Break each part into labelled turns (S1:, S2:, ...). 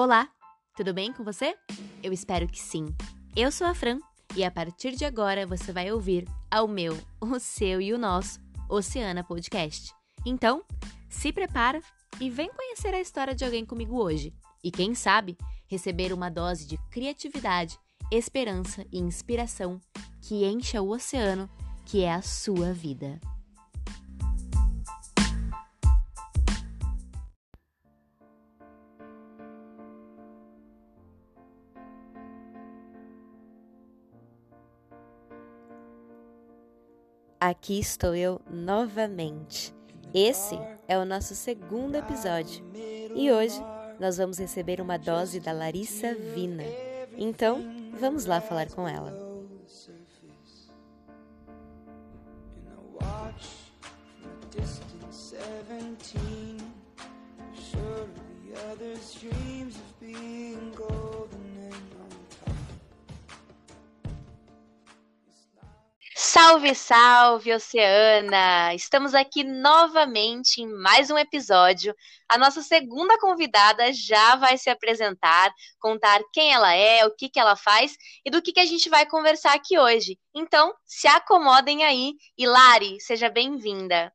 S1: Olá, tudo bem com você? Eu espero que sim. Eu sou a Fran e a partir de agora você vai ouvir ao meu, o seu e o nosso Oceana Podcast. Então, se prepara e vem conhecer a história de alguém comigo hoje. E quem sabe, receber uma dose de criatividade, esperança e inspiração que encha o oceano que é a sua vida. Aqui estou eu novamente. Esse é o nosso segundo episódio e hoje nós vamos receber uma dose da Larissa Vina. Então, vamos lá falar com ela. dreams of being golden Salve, salve, Oceana! Estamos aqui novamente em mais um episódio. A nossa segunda convidada já vai se apresentar, contar quem ela é, o que, que ela faz e do que, que a gente vai conversar aqui hoje. Então, se acomodem aí. E Lari, seja bem-vinda.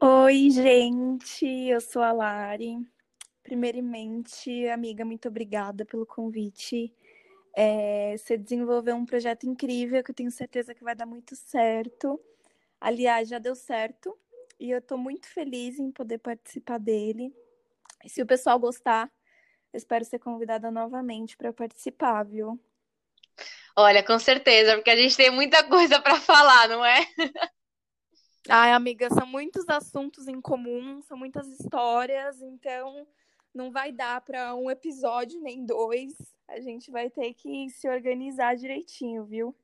S2: Oi, gente, eu sou a Lari. Primeiramente, amiga, muito obrigada pelo convite. É, você desenvolveu um projeto incrível que eu tenho certeza que vai dar muito certo. Aliás, já deu certo e eu estou muito feliz em poder participar dele. E se o pessoal gostar, espero ser convidada novamente para participar, viu?
S1: Olha, com certeza, porque a gente tem muita coisa para falar, não é?
S2: Ai, amiga, são muitos assuntos em comum, são muitas histórias, então não vai dar para um episódio nem dois. A gente vai ter que se organizar direitinho, viu?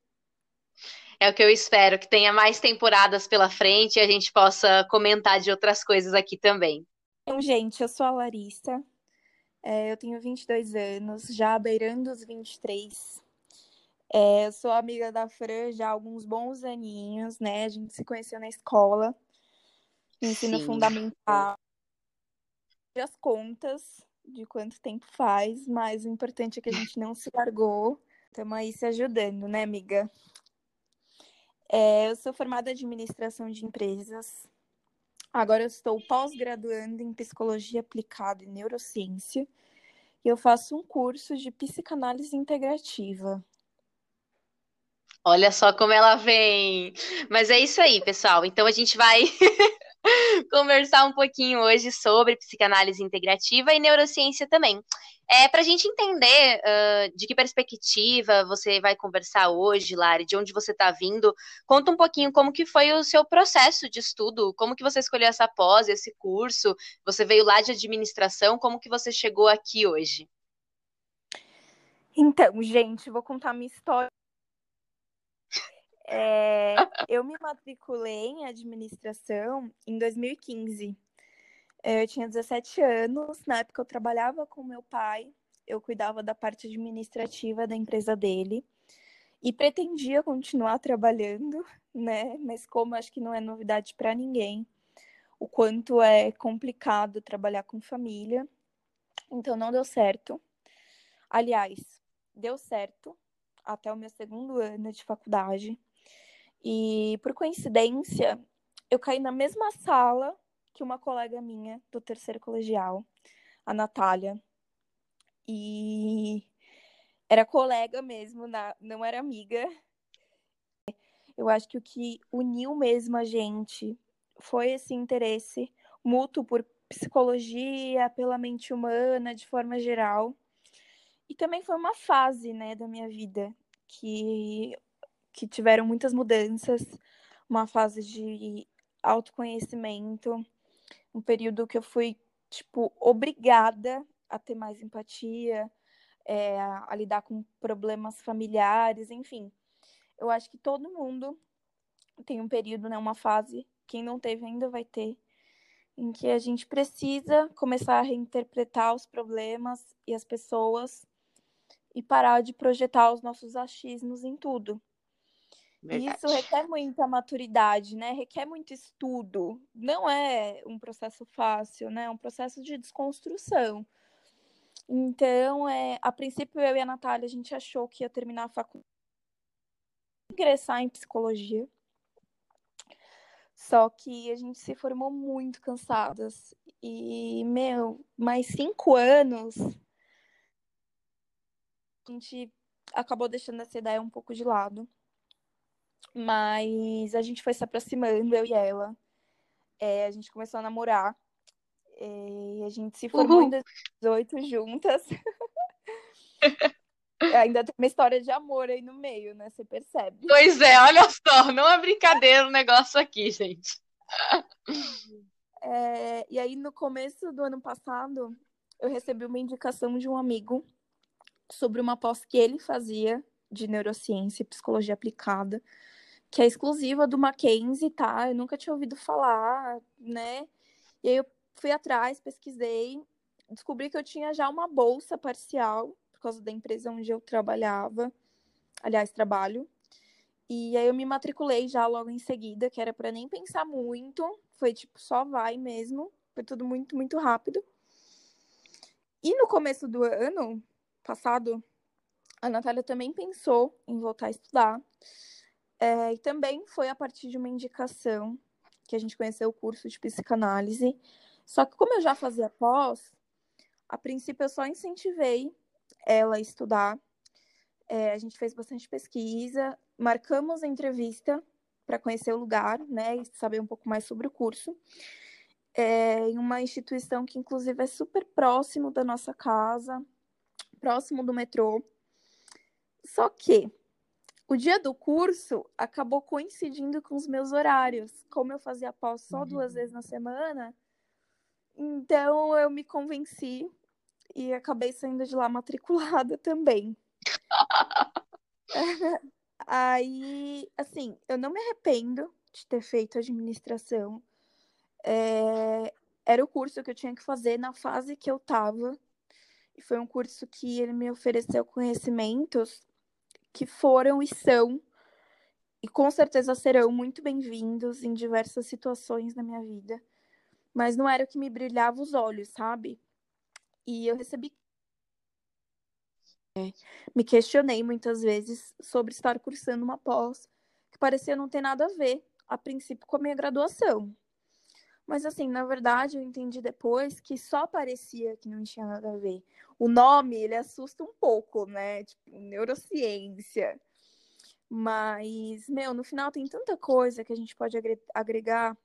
S1: É o que eu espero, que tenha mais temporadas pela frente e a gente possa comentar de outras coisas aqui também.
S2: Então, gente, eu sou a Larissa, é, eu tenho 22 anos, já beirando os 23. É, eu sou amiga da Fran já há alguns bons aninhos, né? A gente se conheceu na escola, ensino Sim. fundamental as contas de quanto tempo faz, mas o importante é que a gente não se largou. Estamos aí se ajudando, né, amiga? É, eu sou formada em administração de empresas. Agora eu estou pós-graduando em psicologia aplicada e neurociência. E eu faço um curso de psicanálise integrativa.
S1: Olha só como ela vem. Mas é isso aí, pessoal. Então a gente vai conversar um pouquinho hoje sobre psicanálise integrativa e neurociência também. É, para a gente entender uh, de que perspectiva você vai conversar hoje, Lari, de onde você está vindo, conta um pouquinho como que foi o seu processo de estudo, como que você escolheu essa pós, esse curso, você veio lá de administração, como que você chegou aqui hoje?
S2: Então, gente, vou contar minha história é, eu me matriculei em administração em 2015. É, eu tinha 17 anos, na época eu trabalhava com meu pai, eu cuidava da parte administrativa da empresa dele e pretendia continuar trabalhando, né? Mas como acho que não é novidade para ninguém, o quanto é complicado trabalhar com família, então não deu certo. Aliás, deu certo até o meu segundo ano de faculdade. E por coincidência, eu caí na mesma sala que uma colega minha do terceiro colegial, a Natália. E era colega mesmo, não era amiga. Eu acho que o que uniu mesmo a gente foi esse interesse mútuo por psicologia, pela mente humana, de forma geral. E também foi uma fase, né, da minha vida que que tiveram muitas mudanças, uma fase de autoconhecimento, um período que eu fui, tipo, obrigada a ter mais empatia, é, a lidar com problemas familiares, enfim. Eu acho que todo mundo tem um período, né, uma fase, quem não teve ainda vai ter, em que a gente precisa começar a reinterpretar os problemas e as pessoas e parar de projetar os nossos achismos em tudo. Verdade. Isso requer muita maturidade, né? Requer muito estudo. Não é um processo fácil, né? É um processo de desconstrução. Então, é, a princípio, eu e a Natália, a gente achou que ia terminar a faculdade, ingressar em psicologia. Só que a gente se formou muito cansadas. E, meu, mais cinco anos, a gente acabou deixando essa ideia um pouco de lado. Mas a gente foi se aproximando, eu e ela. É, a gente começou a namorar. É, a gente se formou Uhul. em 2018 juntas. Ainda tem uma história de amor aí no meio, né? Você percebe.
S1: Pois é, olha só, não é brincadeira o negócio aqui, gente.
S2: É, e aí, no começo do ano passado, eu recebi uma indicação de um amigo sobre uma pós que ele fazia de neurociência e psicologia aplicada, que é exclusiva do Mackenzie, tá? Eu nunca tinha ouvido falar, né? E aí eu fui atrás, pesquisei, descobri que eu tinha já uma bolsa parcial por causa da empresa onde eu trabalhava, aliás, trabalho. E aí eu me matriculei já logo em seguida, que era para nem pensar muito, foi tipo só vai mesmo, foi tudo muito muito rápido. E no começo do ano passado, a Natália também pensou em voltar a estudar. É, e também foi a partir de uma indicação que a gente conheceu o curso de psicanálise. Só que como eu já fazia pós, a princípio eu só incentivei ela a estudar. É, a gente fez bastante pesquisa, marcamos a entrevista para conhecer o lugar, né, e saber um pouco mais sobre o curso. É, em uma instituição que, inclusive, é super próximo da nossa casa, próximo do metrô. Só que o dia do curso acabou coincidindo com os meus horários. Como eu fazia pós só duas uhum. vezes na semana, então eu me convenci e acabei saindo de lá matriculada também. Aí, assim, eu não me arrependo de ter feito administração. É... Era o curso que eu tinha que fazer na fase que eu tava. E foi um curso que ele me ofereceu conhecimentos que foram e são, e com certeza serão muito bem-vindos em diversas situações na minha vida. Mas não era o que me brilhava os olhos, sabe? E eu recebi. É, me questionei muitas vezes sobre estar cursando uma pós que parecia não ter nada a ver, a princípio, com a minha graduação. Mas, assim, na verdade, eu entendi depois que só parecia que não tinha nada a ver. O nome, ele assusta um pouco, né? Tipo, neurociência. Mas, meu, no final tem tanta coisa que a gente pode agregar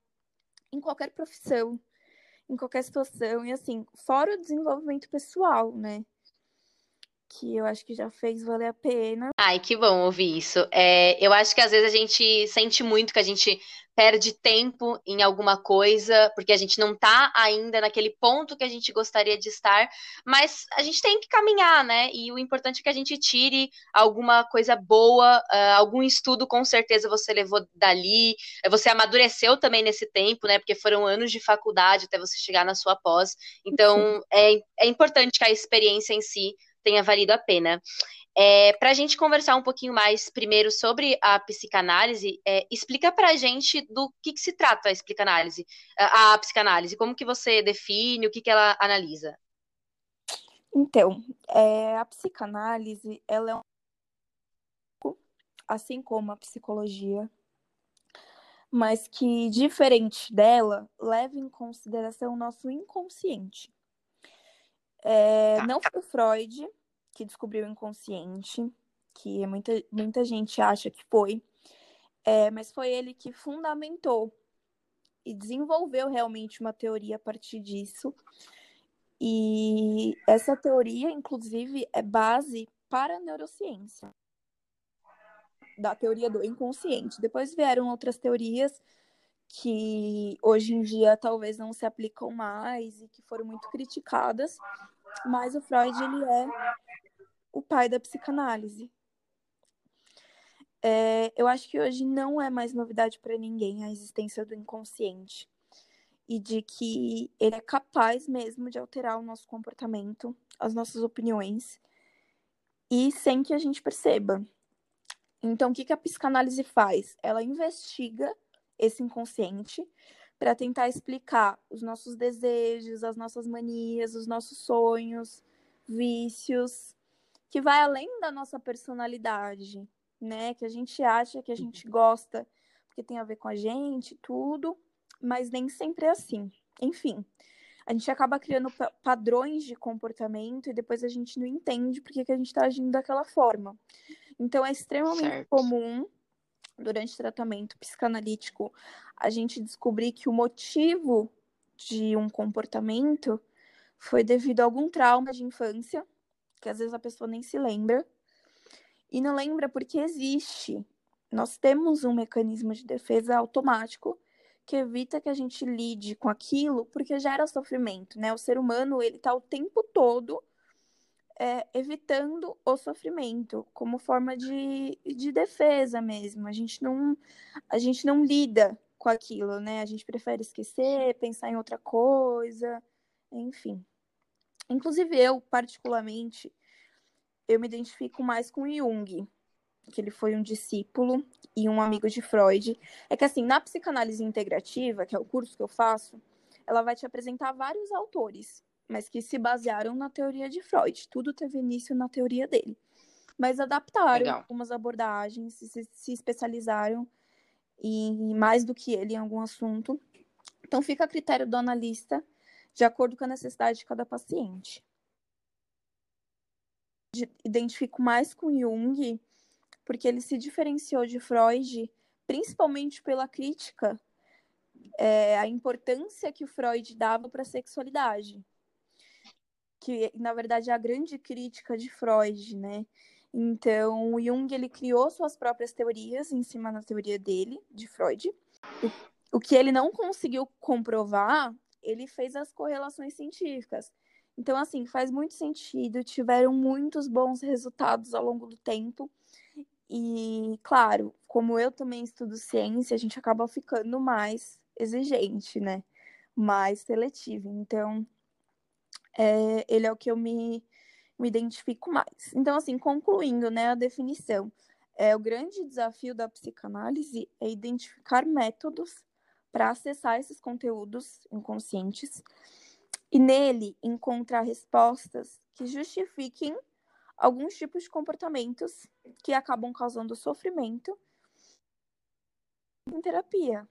S2: em qualquer profissão em qualquer situação. E assim, fora o desenvolvimento pessoal, né? Que eu acho que já fez valer a pena.
S1: Ai, que bom ouvir isso. É, eu acho que às vezes a gente sente muito que a gente perde tempo em alguma coisa, porque a gente não tá ainda naquele ponto que a gente gostaria de estar, mas a gente tem que caminhar, né? E o importante é que a gente tire alguma coisa boa, uh, algum estudo com certeza você levou dali, você amadureceu também nesse tempo, né? Porque foram anos de faculdade até você chegar na sua pós. Então, é, é importante que a experiência em si tenha valido a pena. É, para a gente conversar um pouquinho mais primeiro sobre a psicanálise, é, explica para a gente do que, que, se trata a psicanálise, a, a, psicanálise, como que você define, o que, que ela analisa?
S2: Então, é, a psicanálise, ela é um assim como a psicologia, mas que, diferente dela, leva em consideração o nosso inconsciente. É, tá. Não foi Freud que descobriu o inconsciente, que muita, muita gente acha que foi, é, mas foi ele que fundamentou e desenvolveu realmente uma teoria a partir disso. E essa teoria, inclusive, é base para a neurociência, da teoria do inconsciente. Depois vieram outras teorias que hoje em dia talvez não se aplicam mais e que foram muito criticadas, mas o Freud ele é o pai da psicanálise. É, eu acho que hoje não é mais novidade para ninguém a existência do inconsciente e de que ele é capaz mesmo de alterar o nosso comportamento, as nossas opiniões e sem que a gente perceba. Então, o que, que a psicanálise faz? Ela investiga esse inconsciente para tentar explicar os nossos desejos, as nossas manias, os nossos sonhos, vícios, que vai além da nossa personalidade, né? Que a gente acha que a gente gosta porque tem a ver com a gente, tudo, mas nem sempre é assim. Enfim, a gente acaba criando padrões de comportamento e depois a gente não entende porque que a gente está agindo daquela forma. Então é extremamente certo. comum durante o tratamento psicanalítico a gente descobrir que o motivo de um comportamento foi devido a algum trauma de infância, que às vezes a pessoa nem se lembra, e não lembra porque existe. Nós temos um mecanismo de defesa automático que evita que a gente lide com aquilo porque gera sofrimento, né? O ser humano, ele tá o tempo todo é, evitando o sofrimento como forma de, de defesa mesmo. A gente não a gente não lida com aquilo, né? A gente prefere esquecer, pensar em outra coisa, enfim. Inclusive eu, particularmente, eu me identifico mais com Jung, que ele foi um discípulo e um amigo de Freud. É que assim, na psicanálise integrativa, que é o curso que eu faço, ela vai te apresentar vários autores, mas que se basearam na teoria de Freud. Tudo teve início na teoria dele. Mas adaptaram Legal. algumas abordagens, se, se especializaram e mais do que ele em algum assunto. Então fica a critério do analista de acordo com a necessidade de cada paciente. Identifico mais com Jung porque ele se diferenciou de Freud principalmente pela crítica é, a importância que o Freud dava para a sexualidade, que na verdade é a grande crítica de Freud, né? Então, Jung ele criou suas próprias teorias em cima da teoria dele, de Freud. O, o que ele não conseguiu comprovar, ele fez as correlações científicas. Então, assim, faz muito sentido, tiveram muitos bons resultados ao longo do tempo. E, claro, como eu também estudo ciência, a gente acaba ficando mais exigente, né? Mais seletivo. Então, é, ele é o que eu me, me identifico mais. Então, assim, concluindo, né, a definição. É, o grande desafio da psicanálise é identificar métodos para acessar esses conteúdos inconscientes e nele encontrar respostas que justifiquem alguns tipos de comportamentos que acabam causando sofrimento em terapia.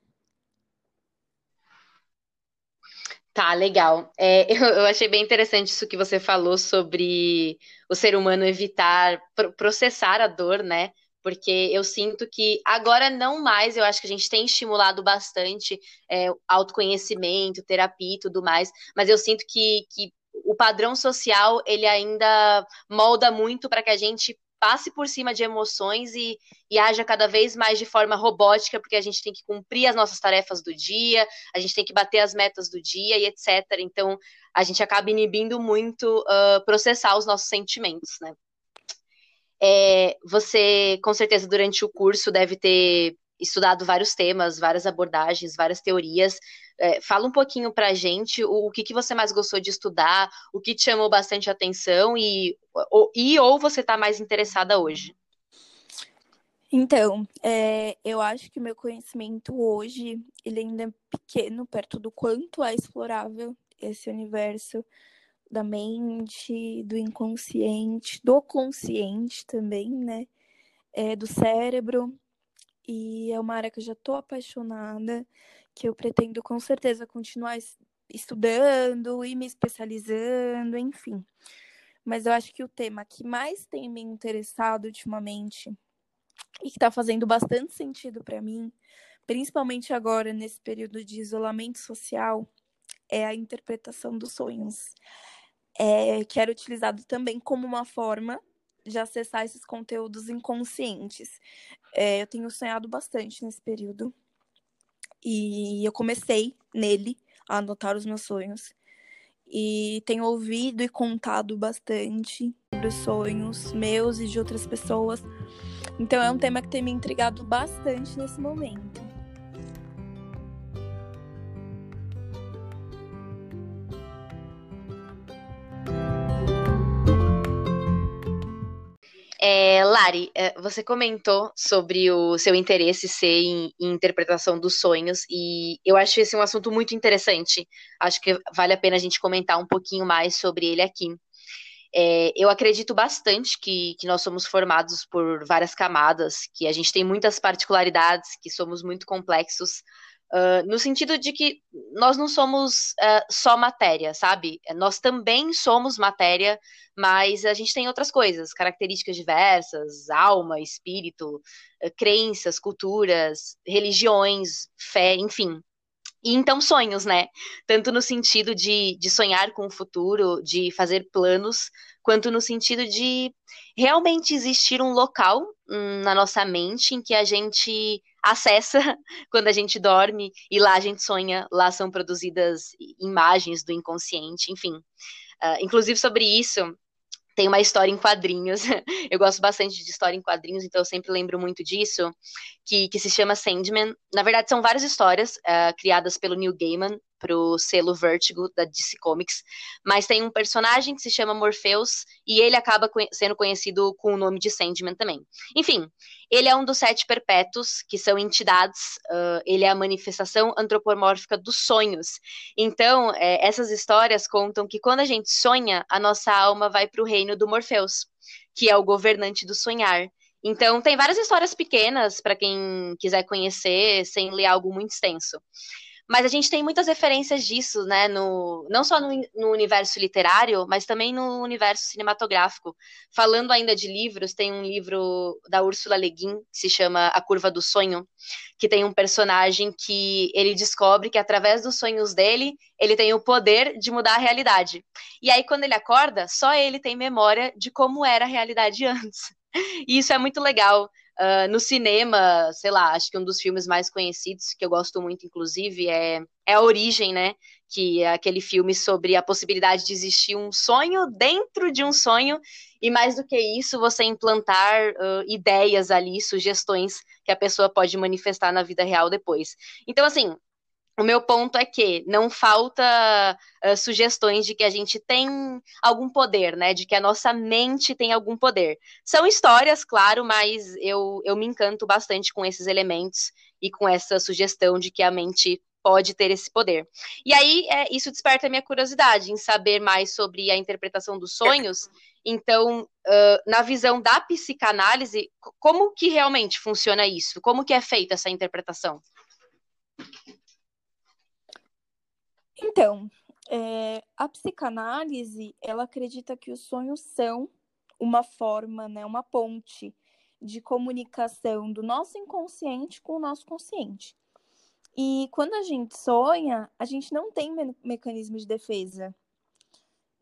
S1: Tá, legal. É, eu, eu, achei bem interessante isso que você falou sobre o ser humano evitar processar a dor, né? Porque eu sinto que agora não mais, eu acho que a gente tem estimulado bastante é, autoconhecimento, terapia e tudo mais, mas eu sinto que, que o padrão social ele ainda molda muito para que a gente passe por cima de emoções e, e haja cada vez mais de forma robótica, porque a gente tem que cumprir as nossas tarefas do dia, a gente tem que bater as metas do dia e etc. Então, a gente acaba inibindo muito uh, processar os nossos sentimentos, né? É, você, com certeza, durante o curso deve ter estudado vários temas, várias abordagens, várias teorias. É, fala um pouquinho para a gente o, o, que, que você mais gostou de estudar, o que te chamou bastante atenção e ou, e, ou você está mais interessada hoje.
S2: Então, é, eu acho que o meu conhecimento hoje ele ainda é pequeno perto do quanto é explorável esse universo da mente, do inconsciente, do consciente também, né? É, do cérebro. E é uma área que eu já estou apaixonada, que eu pretendo com certeza continuar estudando e me especializando, enfim. Mas eu acho que o tema que mais tem me interessado ultimamente e que está fazendo bastante sentido para mim, principalmente agora nesse período de isolamento social, é a interpretação dos sonhos, é, que era utilizado também como uma forma de acessar esses conteúdos inconscientes. É, eu tenho sonhado bastante nesse período. E eu comecei nele a anotar os meus sonhos. E tenho ouvido e contado bastante sobre os sonhos meus e de outras pessoas. Então é um tema que tem me intrigado bastante nesse momento.
S1: É, Lari, é, você comentou sobre o seu interesse ser em, em, interpretação dos sonhos, e eu acho esse um assunto muito interessante. Acho que vale a pena a gente comentar um pouquinho mais sobre ele aqui. É, eu acredito bastante que, que nós somos formados por várias camadas, que a gente tem muitas particularidades, que somos muito complexos, uh, no sentido de que nós não somos uh, só matéria, sabe? Nós também somos matéria, mas a gente tem outras coisas, características diversas, alma, espírito, uh, crenças, culturas, religiões, fé, enfim. E então sonhos, né? Tanto no sentido de, de sonhar com o futuro, de fazer planos, quanto no sentido de realmente existir um local hum, na nossa mente em que a gente acessa quando a gente dorme e lá a gente sonha, lá são produzidas imagens do inconsciente, enfim. Uh, inclusive sobre isso, tem uma história em quadrinhos. Eu gosto bastante de história em quadrinhos, então eu sempre lembro muito disso, que, que se chama Sandman. Na verdade, são várias histórias uh, criadas pelo Neil Gaiman para o selo Vertigo da DC Comics, mas tem um personagem que se chama Morpheus e ele acaba sendo conhecido com o nome de Sandman também. Enfim, ele é um dos sete perpétuos, que são entidades, uh, ele é a manifestação antropomórfica dos sonhos. Então, é, essas histórias contam que quando a gente sonha, a nossa alma vai para o reino do Morpheus, que é o governante do sonhar. Então, tem várias histórias pequenas para quem quiser conhecer, sem ler algo muito extenso. Mas a gente tem muitas referências disso, né? No, não só no, no, universo literário, mas também no universo cinematográfico. Falando ainda de livros, tem um livro da Úrsula Le Guin, que se chama A Curva do Sonho, que tem um personagem que ele descobre que através dos sonhos dele, ele tem o poder de mudar a realidade. E aí, quando ele acorda, só ele tem memória de como era a realidade antes. E isso é muito legal. Uh, no cinema, sei lá, acho que um dos filmes mais conhecidos, que eu gosto muito, inclusive, é, é A Origem, né? Que é aquele filme sobre a possibilidade de existir um sonho dentro de um sonho, e mais do que isso, você implantar uh, ideias ali, sugestões que a pessoa pode manifestar na vida real depois. Então, assim, o meu ponto é que não falta uh, sugestões de que a gente tem algum poder, né? De que a nossa mente tem algum poder. São histórias, claro, mas eu, eu me encanto bastante com esses elementos e com essa sugestão de que a mente pode ter esse poder. E aí, é, isso desperta a minha curiosidade em saber mais sobre a interpretação dos sonhos. Então, uh, na visão da psicanálise, como que realmente funciona isso? Como que é feita essa interpretação?
S2: Então, é, a psicanálise, ela acredita que os sonhos são uma forma, né, uma ponte de comunicação do nosso inconsciente com o nosso consciente. E quando a gente sonha, a gente não tem me mecanismo de defesa.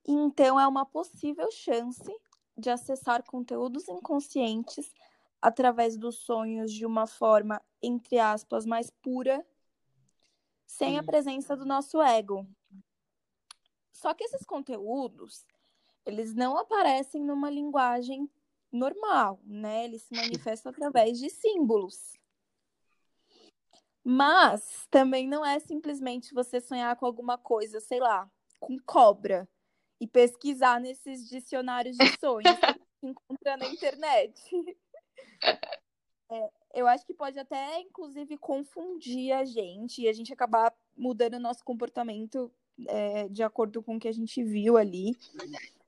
S2: Então, é uma possível chance de acessar conteúdos inconscientes através dos sonhos de uma forma, entre aspas, mais pura sem a presença do nosso ego. Só que esses conteúdos, eles não aparecem numa linguagem normal, né? Eles se manifestam através de símbolos. Mas também não é simplesmente você sonhar com alguma coisa, sei lá, com cobra e pesquisar nesses dicionários de sonhos que encontra na internet. É, eu acho que pode até, inclusive, confundir a gente e a gente acabar mudando o nosso comportamento é, de acordo com o que a gente viu ali.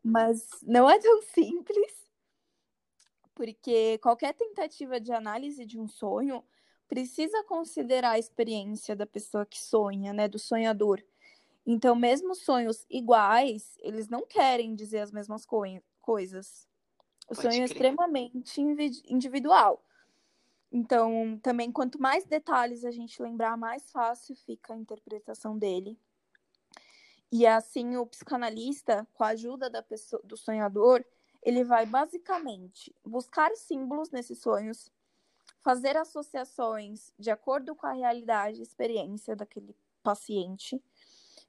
S2: Mas não é tão simples, porque qualquer tentativa de análise de um sonho precisa considerar a experiência da pessoa que sonha, né, do sonhador. Então, mesmo sonhos iguais, eles não querem dizer as mesmas co coisas. O Pode sonho é extremamente individual. Então, também, quanto mais detalhes a gente lembrar, mais fácil fica a interpretação dele. E assim, o psicanalista, com a ajuda da pessoa, do sonhador, ele vai basicamente buscar símbolos nesses sonhos, fazer associações de acordo com a realidade e experiência daquele paciente.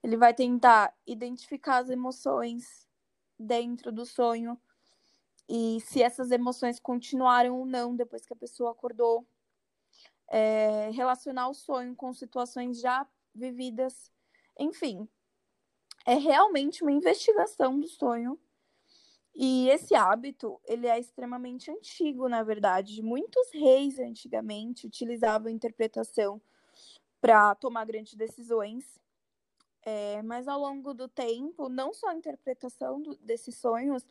S2: Ele vai tentar identificar as emoções dentro do sonho, e se essas emoções continuaram ou não depois que a pessoa acordou. É, relacionar o sonho com situações já vividas. Enfim, é realmente uma investigação do sonho. E esse hábito, ele é extremamente antigo, na verdade. Muitos reis antigamente utilizavam a interpretação para tomar grandes decisões. É, mas ao longo do tempo, não só a interpretação do, desses sonhos,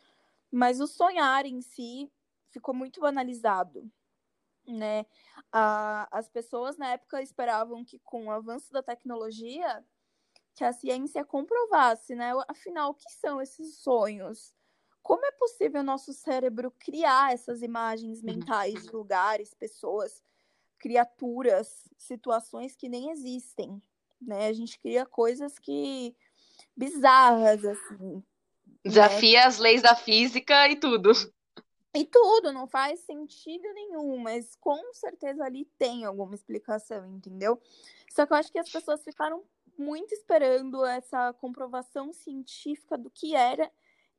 S2: mas o sonhar em si ficou muito banalizado, né? A, as pessoas na época esperavam que com o avanço da tecnologia que a ciência comprovasse, né? Afinal, o que são esses sonhos? Como é possível o nosso cérebro criar essas imagens uhum. mentais de lugares, pessoas, criaturas, situações que nem existem, né? A gente cria coisas que bizarras assim.
S1: Desafia né? as leis da física e tudo.
S2: E tudo, não faz sentido nenhum, mas com certeza ali tem alguma explicação, entendeu? Só que eu acho que as pessoas ficaram muito esperando essa comprovação científica do que era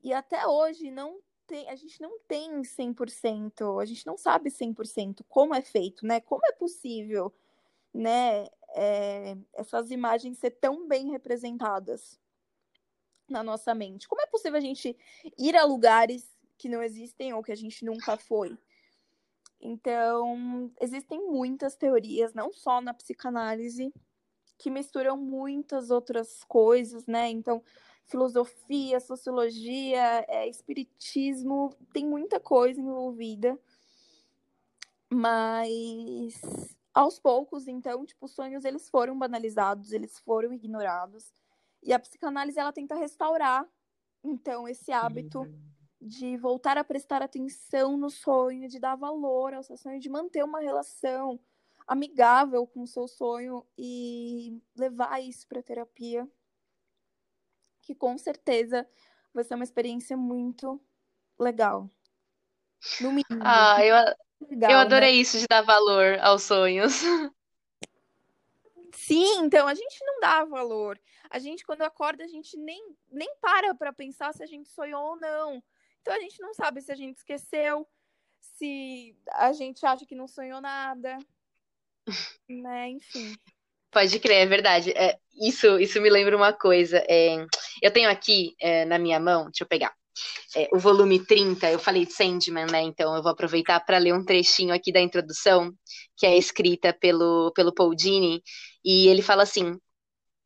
S2: e até hoje não tem, a gente não tem 100%, a gente não sabe 100% como é feito, né? Como é possível, né, é, essas imagens ser tão bem representadas na nossa mente? Como é possível a gente ir a lugares que não existem ou que a gente nunca foi? Então, existem muitas teorias, não só na psicanálise, que misturam muitas outras coisas, né? Então, filosofia, sociologia, é, espiritismo, tem muita coisa envolvida. Mas aos poucos, então, tipo, os sonhos eles foram banalizados, eles foram ignorados. E a psicanálise ela tenta restaurar então esse hábito uhum. de voltar a prestar atenção no sonho, de dar valor ao seu sonho, de manter uma relação amigável com o seu sonho e levar isso para terapia, que com certeza vai ser uma experiência muito legal.
S1: No mínimo. Ah, eu, legal, eu adorei né? isso de dar valor aos sonhos.
S2: Sim, então a gente não dá valor. A gente, quando acorda, a gente nem, nem para para pensar se a gente sonhou ou não. Então a gente não sabe se a gente esqueceu, se a gente acha que não sonhou nada né? Enfim.
S1: Pode crer, é verdade. É, isso, isso me lembra uma coisa. É, eu tenho aqui é, na minha mão, deixa eu pegar. É, o volume 30, eu falei de Sandman, né? Então eu vou aproveitar para ler um trechinho aqui da introdução, que é escrita pelo, pelo Paul Dini, e ele fala assim: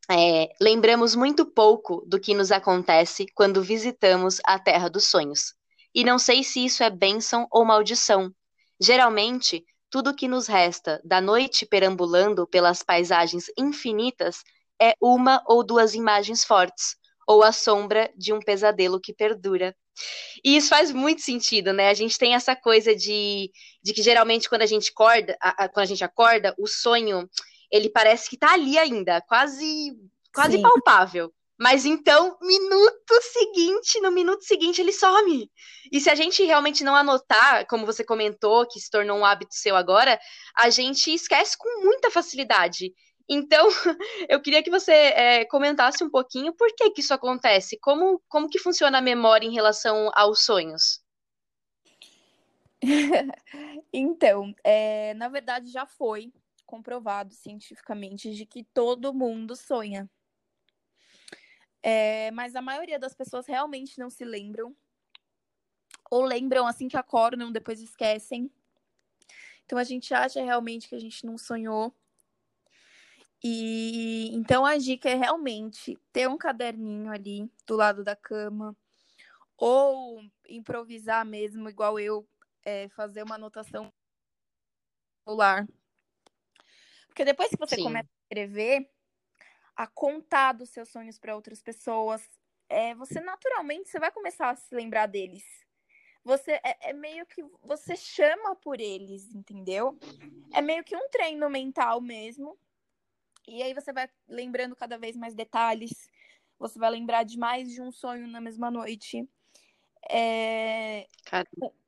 S1: é, lembramos muito pouco do que nos acontece quando visitamos a Terra dos Sonhos. E não sei se isso é bênção ou maldição. Geralmente, tudo que nos resta da noite perambulando pelas paisagens infinitas é uma ou duas imagens fortes, ou a sombra de um pesadelo que perdura. E isso faz muito sentido, né? A gente tem essa coisa de, de que geralmente quando a gente acorda, a, a, quando a gente acorda, o sonho ele parece que tá ali ainda, quase quase Sim. palpável. Mas então, minuto seguinte, no minuto seguinte ele some. E se a gente realmente não anotar, como você comentou, que se tornou um hábito seu agora, a gente esquece com muita facilidade. Então, eu queria que você é, comentasse um pouquinho por que, que isso acontece, como, como que funciona a memória em relação aos sonhos.
S2: então, é, na verdade já foi comprovado cientificamente de que todo mundo sonha. É, mas a maioria das pessoas realmente não se lembram. Ou lembram assim que acordam, depois esquecem. Então a gente acha realmente que a gente não sonhou. E então a dica é realmente ter um caderninho ali do lado da cama. Ou improvisar mesmo, igual eu, é, fazer uma anotação celular. Porque depois que você Sim. começa a escrever, a contar dos seus sonhos para outras pessoas, é, você naturalmente você vai começar a se lembrar deles. Você é, é, meio que você chama por eles, entendeu? É meio que um treino mental mesmo. E aí você vai lembrando cada vez mais detalhes. Você vai lembrar de mais de um sonho na mesma noite. É...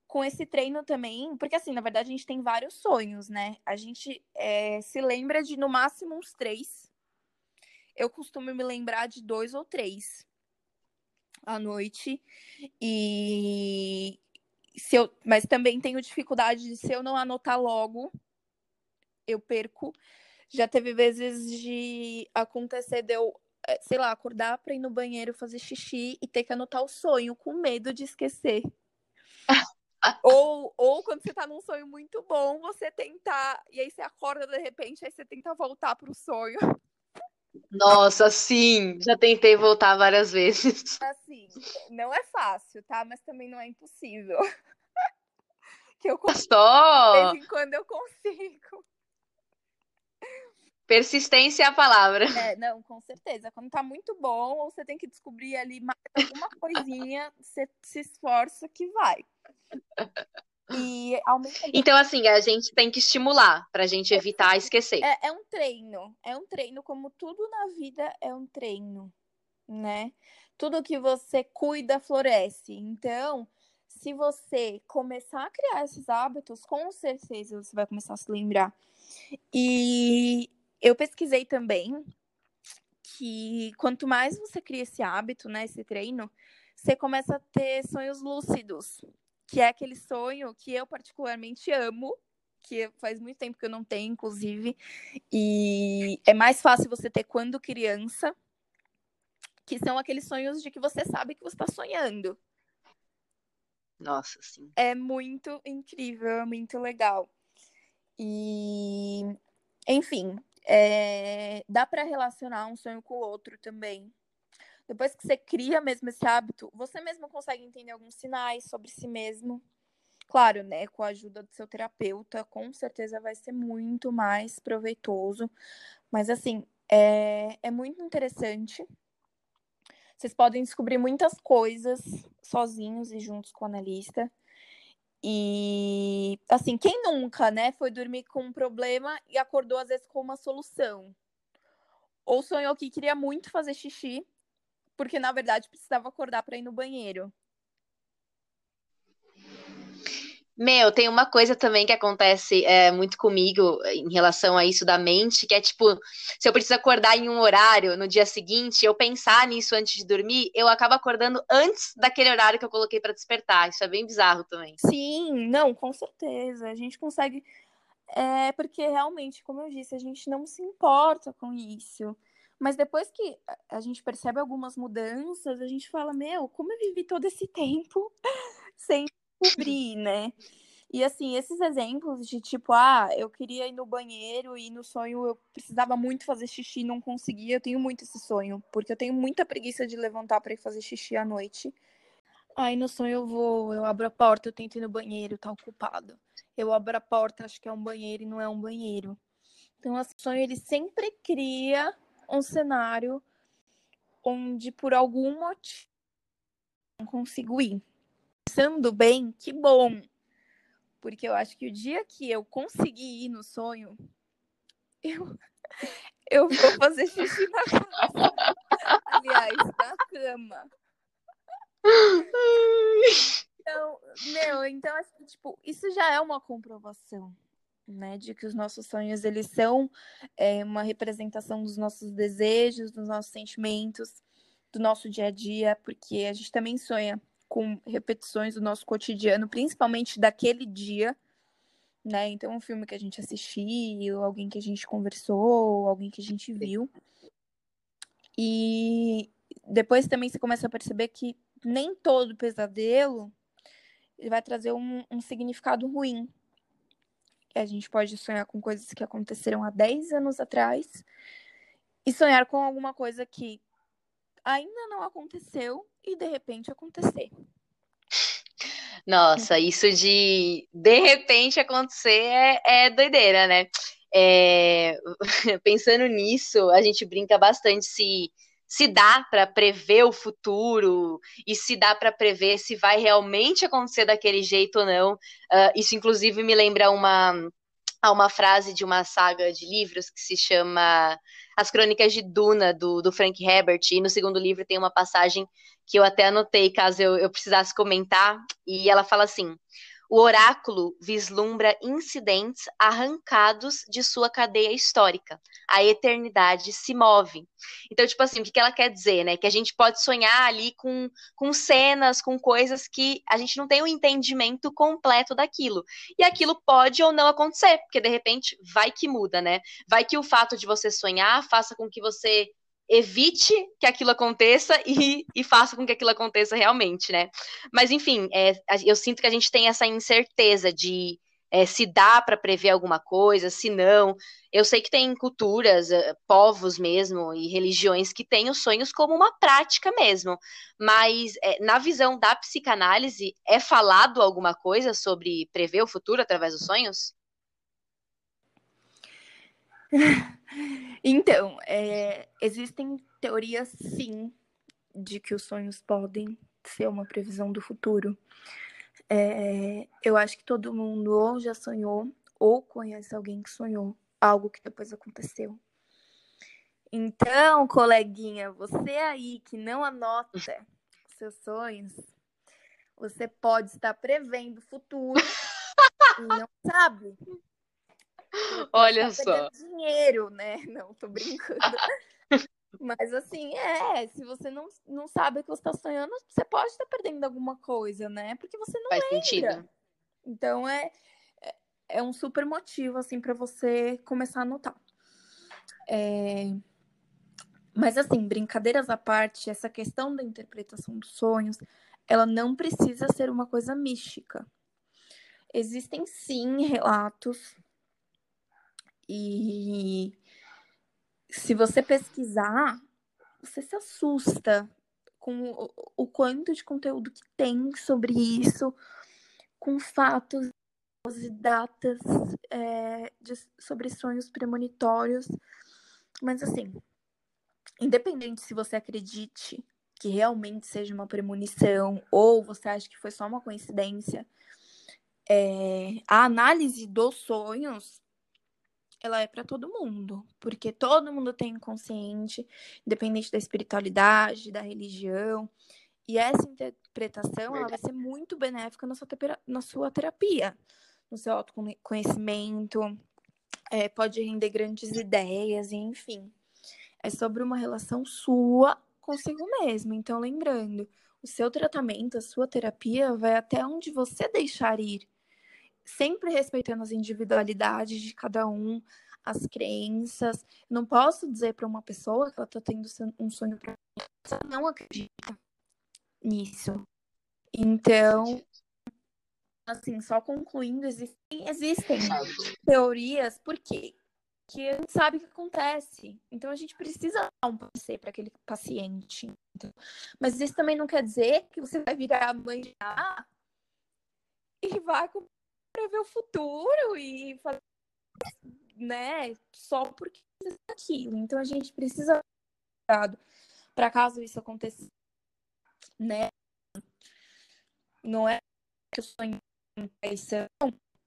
S2: Com, esse treino também, porque assim, na verdade, a gente tem vários sonhos, né? A gente é, se lembra de no máximo uns três eu costumo me lembrar de dois ou três à noite. E se eu, mas também tenho dificuldade de se eu não anotar logo, eu perco. Já teve vezes de acontecer de eu, eh, sei lá, acordar para ir no banheiro fazer xixi e ter que anotar o sonho com medo de esquecer. ou, ou quando você tá num sonho muito bom, você tentar. E aí você acorda de repente, aí você tenta voltar pro sonho.
S1: Nossa, sim! Já tentei voltar várias vezes.
S2: Assim, não é fácil, tá? Mas também não é impossível. que eu consigo,
S1: Só!
S2: de vez em quando eu consigo.
S1: Persistência é a palavra.
S2: É, não, com certeza. Quando tá muito bom, ou você tem que descobrir ali mais alguma coisinha, você se esforça que vai.
S1: E Então, assim, a gente tem que estimular pra gente evitar esquecer.
S2: É, é um treino. É um treino, como tudo na vida é um treino, né? Tudo que você cuida floresce. Então, se você começar a criar esses hábitos, com certeza você vai começar a se lembrar. E eu pesquisei também que quanto mais você cria esse hábito, né, esse treino, você começa a ter sonhos lúcidos que é aquele sonho que eu particularmente amo, que faz muito tempo que eu não tenho, inclusive, e é mais fácil você ter quando criança, que são aqueles sonhos de que você sabe que você está sonhando.
S1: Nossa, sim.
S2: É muito incrível, é muito legal. E, enfim, é... dá para relacionar um sonho com o outro também. Depois que você cria mesmo esse hábito, você mesmo consegue entender alguns sinais sobre si mesmo. Claro, né? Com a ajuda do seu terapeuta, com certeza vai ser muito mais proveitoso. Mas, assim, é, é muito interessante. Vocês podem descobrir muitas coisas sozinhos e juntos com o analista. E, assim, quem nunca, né, foi dormir com um problema e acordou, às vezes, com uma solução? Ou sonhou que queria muito fazer xixi porque na verdade precisava acordar para ir no banheiro.
S1: Meu, tem uma coisa também que acontece é, muito comigo em relação a isso da mente, que é tipo, se eu preciso acordar em um horário no dia seguinte, eu pensar nisso antes de dormir, eu acabo acordando antes daquele horário que eu coloquei para despertar. Isso é bem bizarro também.
S2: Sim, não, com certeza. A gente consegue. É porque realmente, como eu disse, a gente não se importa com isso. Mas depois que a gente percebe algumas mudanças, a gente fala, meu, como eu vivi todo esse tempo sem descobrir, né? E assim, esses exemplos de tipo, ah, eu queria ir no banheiro e no sonho eu precisava muito fazer xixi e não conseguia. Eu tenho muito esse sonho, porque eu tenho muita preguiça de levantar para ir fazer xixi à noite. Aí no sonho eu vou, eu abro a porta, eu tento ir no banheiro, tá ocupado. Eu abro a porta, acho que é um banheiro e não é um banheiro. Então, o sonho ele sempre cria um cenário onde por algum motivo não consigo ir. Pensando bem, que bom. Porque eu acho que o dia que eu conseguir ir no sonho, eu, eu vou fazer xixi na casa. Aliás, na cama. Então, meu, então, tipo, isso já é uma comprovação né, de que os nossos sonhos eles são é, uma representação dos nossos desejos, dos nossos sentimentos, do nosso dia a dia, porque a gente também sonha com repetições do nosso cotidiano, principalmente daquele dia, né? Então, um filme que a gente assistiu, alguém que a gente conversou, alguém que a gente viu. E depois também você começa a perceber que nem todo pesadelo ele vai trazer um, um significado ruim, a gente pode sonhar com coisas que aconteceram há 10 anos atrás e sonhar com alguma coisa que ainda não aconteceu e de repente acontecer.
S1: Nossa, isso de de repente acontecer é, é doideira, né? É, pensando nisso, a gente brinca bastante se se dá para prever o futuro e se dá para prever se vai realmente acontecer daquele jeito ou não. Uh, isso, inclusive, me lembra uma, uma frase de uma saga de livros que se chama As Crônicas de Duna, do, do Frank Herbert. E no segundo livro tem uma passagem que eu até anotei caso eu, eu precisasse comentar. E ela fala assim. O oráculo vislumbra incidentes arrancados de sua cadeia histórica. A eternidade se move. Então, tipo assim, o que ela quer dizer, né? Que a gente pode sonhar ali com, com cenas, com coisas que a gente não tem o um entendimento completo daquilo. E aquilo pode ou não acontecer, porque de repente vai que muda, né? Vai que o fato de você sonhar faça com que você evite que aquilo aconteça e, e, faça com que aquilo aconteça realmente, né? Mas, enfim, é, eu sinto que a gente tem essa incerteza de, é, se dá para prever alguma coisa, se não. Eu sei que tem culturas, eh, povos mesmo e religiões que têm os sonhos como uma prática mesmo, mas é, na visão da psicanálise, é falado alguma coisa sobre prever o futuro através dos sonhos?
S2: Então, é, existem teorias, sim, de que os sonhos podem ser uma previsão do futuro. É, eu acho que todo mundo ou já sonhou ou conhece alguém que sonhou algo que depois aconteceu. Então, coleguinha, você aí que não anota seus sonhos, você pode estar prevendo o futuro e não sabe.
S1: Olha só.
S2: dinheiro, né? Não, tô brincando. Mas assim, é, se você não, não sabe o que você está sonhando, você pode estar perdendo alguma coisa, né? Porque você não
S1: Faz
S2: lembra.
S1: sentido.
S2: Então é, é, é um super motivo, assim, para você começar a notar. É... Mas assim, brincadeiras à parte, essa questão da interpretação dos sonhos, ela não precisa ser uma coisa mística. Existem sim relatos e se você pesquisar, você se assusta com o, o quanto de conteúdo que tem sobre isso, com fatos e datas é, de, sobre sonhos premonitórios. Mas assim, independente se você acredite que realmente seja uma premonição ou você acha que foi só uma coincidência, é, a análise dos sonhos ela é para todo mundo, porque todo mundo tem inconsciente, independente da espiritualidade, da religião. E essa interpretação ela vai ser muito benéfica na sua, na sua terapia, no seu autoconhecimento, é, pode render grandes ideias, enfim. É sobre uma relação sua consigo mesmo. Então, lembrando, o seu tratamento, a sua terapia vai até onde você deixar ir sempre respeitando as individualidades de cada um, as crenças. Não posso dizer para uma pessoa que ela está tendo um sonho para ela não acredita nisso. Então, assim, só concluindo, existem, existem teorias, por quê? Que a gente sabe o que acontece. Então a gente precisa dar um passeio para aquele paciente. Mas isso também não quer dizer que você vai virar mãe de e vai prever o futuro e fazer, né, só porque aquilo. Então a gente precisa para caso isso aconteça, né? Não é que eu sou em traição,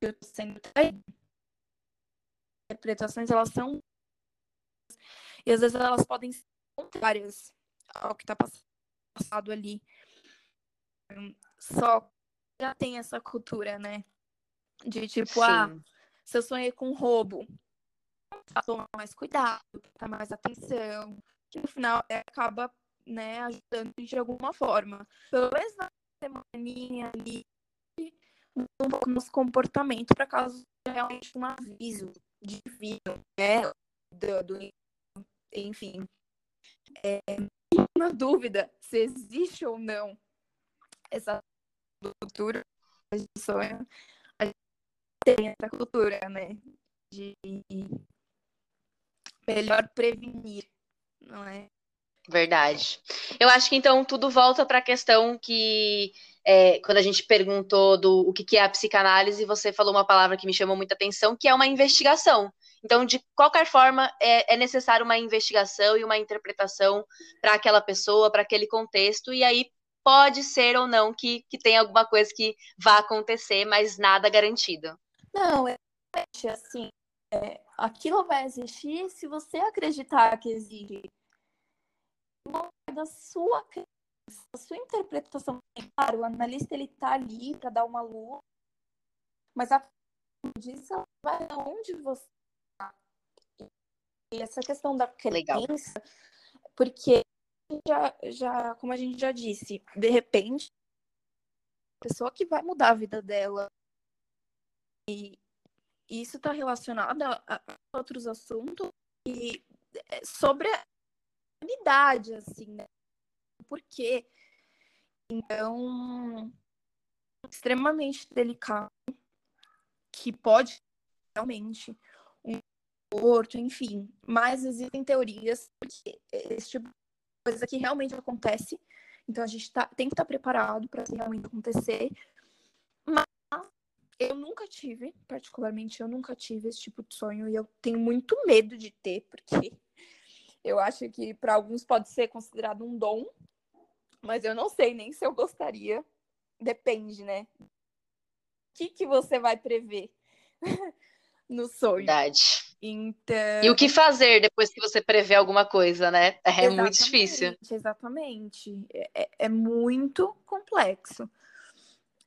S2: que eu tô sendo traído. Interpretações, elas são e às vezes elas podem ser contrárias ao que está passado ali. Só já tem essa cultura, né? De tipo, ah, Sim. ah, se eu sonhei com roubo, tomar mais cuidado, prestar mais atenção, que no final é, acaba né, ajudando de alguma forma. Pelo menos na semaninha ali, um pouco nos comportamento para caso realmente um aviso divino, né? Do, do, enfim. É, uma dúvida se existe ou não essa cultura de sonho tem essa cultura, né? De melhor prevenir, não é?
S1: Verdade. Eu acho que então tudo volta para a questão que é, quando a gente perguntou do o que, que é a psicanálise, você falou uma palavra que me chamou muita atenção, que é uma investigação. Então, de qualquer forma, é, é necessário uma investigação e uma interpretação para aquela pessoa, para aquele contexto, e aí pode ser ou não que, que tenha alguma coisa que vá acontecer, mas nada garantido.
S2: Não, é assim, é, aquilo vai existir se você acreditar que existe. Da sua a sua interpretação, claro, o analista ele tá ali para dar uma luz, mas a disso vai aonde você tá. E essa questão da crença, Legal. porque já, já, como a gente já disse, de repente, a pessoa que vai mudar a vida dela e isso está relacionado a, a, outros assuntos e é, sobre a unidade, assim, né? Por quê? Então, extremamente delicado. que pode realmente um aborto, enfim. Mas existem teorias que esse tipo de coisa que realmente acontece. Então a gente tá, tem que estar tá preparado para realmente acontecer. Eu nunca tive, particularmente, eu nunca tive esse tipo de sonho e eu tenho muito medo de ter, porque eu acho que para alguns pode ser considerado um dom, mas eu não sei nem se eu gostaria. Depende, né? O que, que você vai prever no sonho?
S1: Verdade.
S2: Então...
S1: E o que fazer depois que você prevê alguma coisa, né? É exatamente, muito difícil.
S2: Exatamente. É, é, é muito complexo.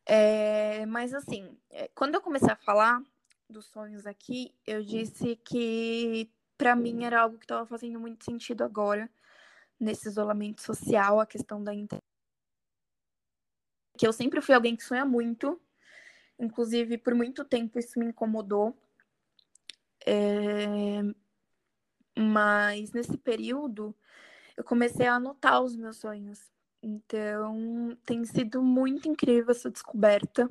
S2: É, mas assim, é, quando eu comecei a falar dos sonhos aqui, eu disse que para mim era algo que estava fazendo muito sentido agora, nesse isolamento social, a questão da internet. Que eu sempre fui alguém que sonha muito, inclusive por muito tempo isso me incomodou. É... Mas nesse período eu comecei a anotar os meus sonhos. Então tem sido muito incrível essa descoberta.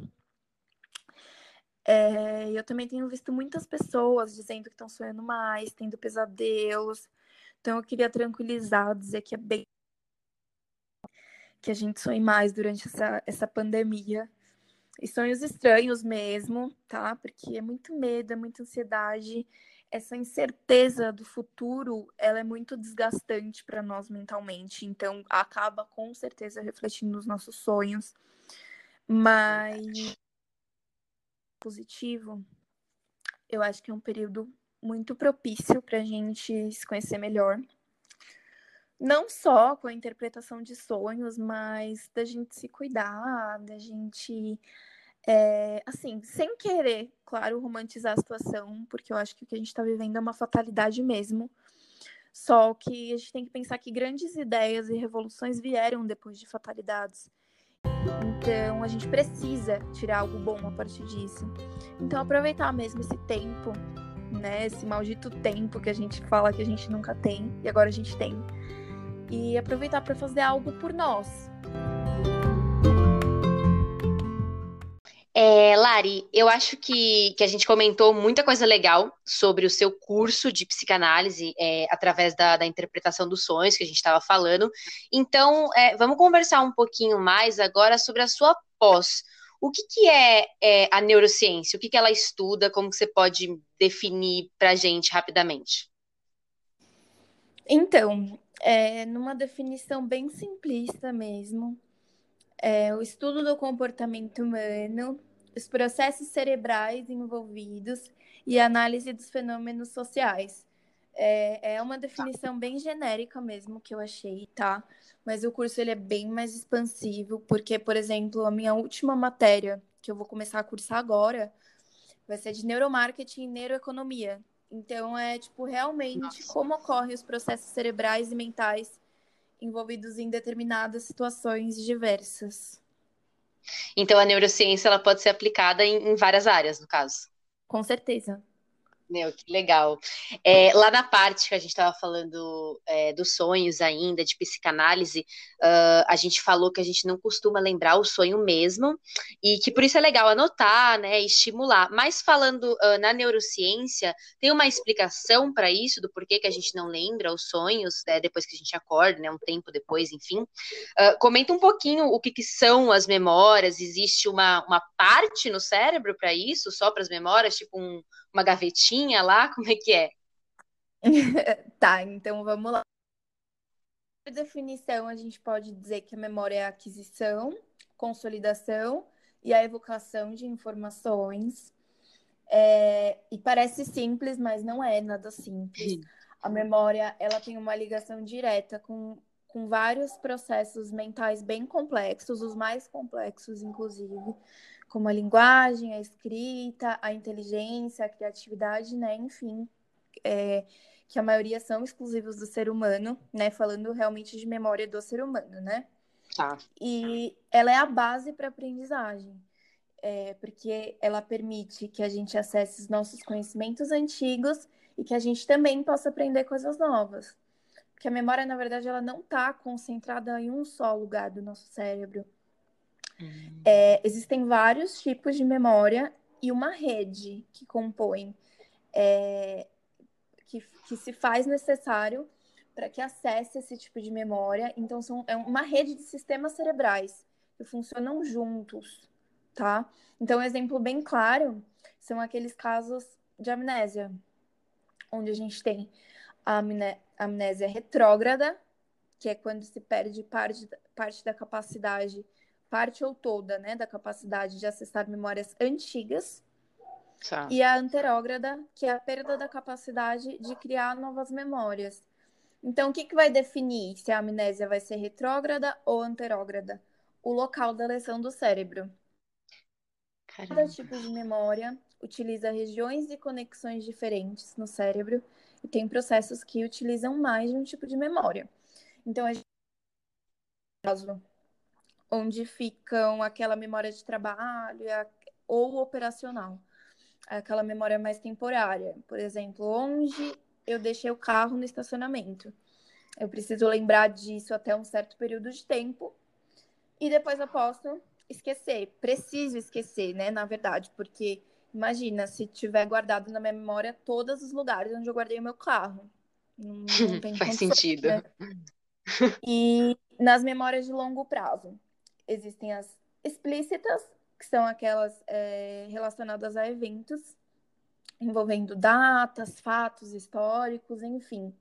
S2: É, eu também tenho visto muitas pessoas dizendo que estão sonhando mais, tendo pesadelos. Então eu queria tranquilizar, dizer que é bem que a gente sonhe mais durante essa, essa pandemia. E sonhos estranhos mesmo, tá? Porque é muito medo, é muita ansiedade. Essa incerteza do futuro, ela é muito desgastante para nós mentalmente. Então, acaba com certeza refletindo nos nossos sonhos. Mas positivo, eu acho que é um período muito propício para a gente se conhecer melhor. Não só com a interpretação de sonhos, mas da gente se cuidar, da gente, é, assim, sem querer, claro, romantizar a situação, porque eu acho que o que a gente está vivendo é uma fatalidade mesmo. Só que a gente tem que pensar que grandes ideias e revoluções vieram depois de fatalidades. Então a gente precisa tirar algo bom a partir disso. Então aproveitar mesmo esse tempo, né? Esse maldito tempo que a gente fala que a gente nunca tem e agora a gente tem. E aproveitar para fazer algo por nós.
S1: É, Lari, eu acho que, que a gente comentou muita coisa legal sobre o seu curso de psicanálise é, através da, da, interpretação dos sonhos que a gente estava falando. Então, é, vamos conversar um pouquinho mais agora sobre a sua pós. O que, que é, é a neurociência? O que, que ela estuda? Como que você pode definir para a gente rapidamente?
S2: Então, é, numa definição bem simplista mesmo, é, o estudo do comportamento humano, os processos cerebrais envolvidos e a análise dos fenômenos sociais. É, é uma definição bem genérica mesmo que eu achei, tá? Mas o curso ele é bem mais expansivo, porque, por exemplo, a minha última matéria, que eu vou começar a cursar agora, vai ser de neuromarketing e neuroeconomia. Então, é, tipo, realmente Nossa. como ocorrem os processos cerebrais e mentais envolvidos em determinadas situações diversas.
S1: Então a neurociência ela pode ser aplicada em, em várias áreas, no caso.
S2: Com certeza.
S1: Meu, que legal. É, lá na parte que a gente estava falando é, dos sonhos ainda, de psicanálise, uh, a gente falou que a gente não costuma lembrar o sonho mesmo, e que por isso é legal anotar, né, estimular. Mas falando uh, na neurociência, tem uma explicação para isso, do porquê que a gente não lembra os sonhos né, depois que a gente acorda, né, um tempo depois, enfim. Uh, comenta um pouquinho o que, que são as memórias, existe uma, uma parte no cérebro para isso, só para as memórias, tipo um uma gavetinha lá? Como é que é?
S2: tá, então vamos lá. Por definição, a gente pode dizer que a memória é a aquisição, consolidação e a evocação de informações. É, e parece simples, mas não é nada simples. A memória ela tem uma ligação direta com, com vários processos mentais bem complexos, os mais complexos, inclusive, como a linguagem, a escrita, a inteligência, a criatividade, né? Enfim, é, que a maioria são exclusivos do ser humano, né? Falando realmente de memória do ser humano, né?
S1: Tá.
S2: E ela é a base para a aprendizagem, é, porque ela permite que a gente acesse os nossos conhecimentos antigos e que a gente também possa aprender coisas novas. Porque a memória, na verdade, ela não está concentrada em um só lugar do nosso cérebro. Hum. É, existem vários tipos de memória e uma rede que compõe, é, que, que se faz necessário para que acesse esse tipo de memória. Então, são, é uma rede de sistemas cerebrais que funcionam juntos, tá? Então, um exemplo bem claro são aqueles casos de amnésia, onde a gente tem a amnésia retrógrada, que é quando se perde parte, parte da capacidade, parte ou toda, né, da capacidade de acessar memórias antigas. Tá. E a anterógrada, que é a perda da capacidade de criar novas memórias. Então, o que, que vai definir se a amnésia vai ser retrógrada ou anterógrada? O local da lesão do cérebro. Caramba. Cada tipo de memória utiliza regiões e conexões diferentes no cérebro e tem processos que utilizam mais de um tipo de memória. Então, a gente onde ficam aquela memória de trabalho ou operacional, aquela memória mais temporária. Por exemplo, onde eu deixei o carro no estacionamento. Eu preciso lembrar disso até um certo período de tempo e depois eu posso esquecer. Preciso esquecer, né? Na verdade, porque imagina se tiver guardado na minha memória todos os lugares onde eu guardei o meu carro.
S1: Não, não Faz sentido. Né?
S2: E nas memórias de longo prazo existem as explícitas, que são aquelas é, relacionadas a eventos envolvendo datas, fatos históricos, enfim.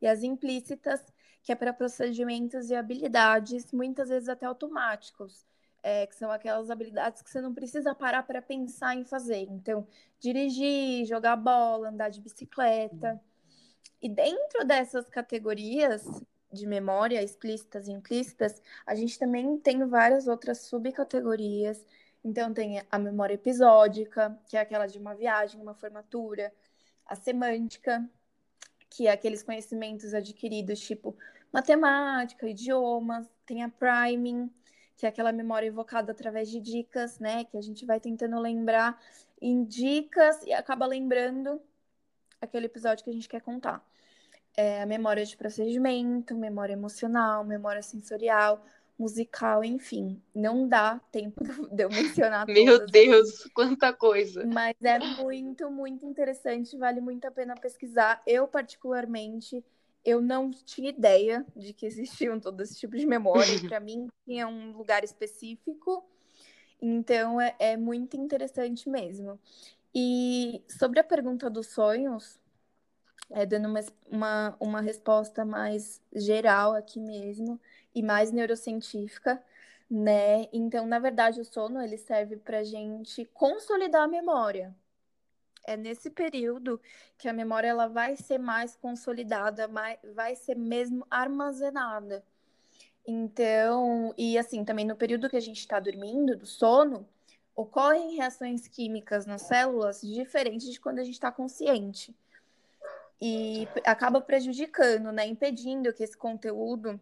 S2: E as implícitas, que é para procedimentos e habilidades, muitas vezes até automáticos, é, que são aquelas habilidades que você não precisa parar para pensar em fazer. Então, dirigir, jogar bola, andar de bicicleta. E dentro dessas categorias de memória, explícitas e implícitas, a gente também tem várias outras subcategorias então, tem a memória episódica, que é aquela de uma viagem, uma formatura, a semântica, que é aqueles conhecimentos adquiridos, tipo matemática, idiomas, tem a priming, que é aquela memória evocada através de dicas, né? Que a gente vai tentando lembrar em dicas e acaba lembrando aquele episódio que a gente quer contar. É a memória de procedimento, memória emocional, memória sensorial, musical, enfim. Não dá tempo de eu mencionar
S1: Meu Deus, quanta coisa!
S2: Mas é muito, muito interessante, vale muito a pena pesquisar. Eu, particularmente, eu não tinha ideia de que existiam todo esse tipo de memória. Para mim, tinha um lugar específico. Então, é, é muito interessante mesmo. E sobre a pergunta dos sonhos, é, dando uma, uma, uma resposta mais geral aqui mesmo, e mais neurocientífica, né? Então, na verdade, o sono ele serve para gente consolidar a memória. É nesse período que a memória ela vai ser mais consolidada, mais, vai ser mesmo armazenada. Então, e assim, também no período que a gente está dormindo, do sono, ocorrem reações químicas nas células diferentes de quando a gente está consciente. E acaba prejudicando, né? Impedindo que esse conteúdo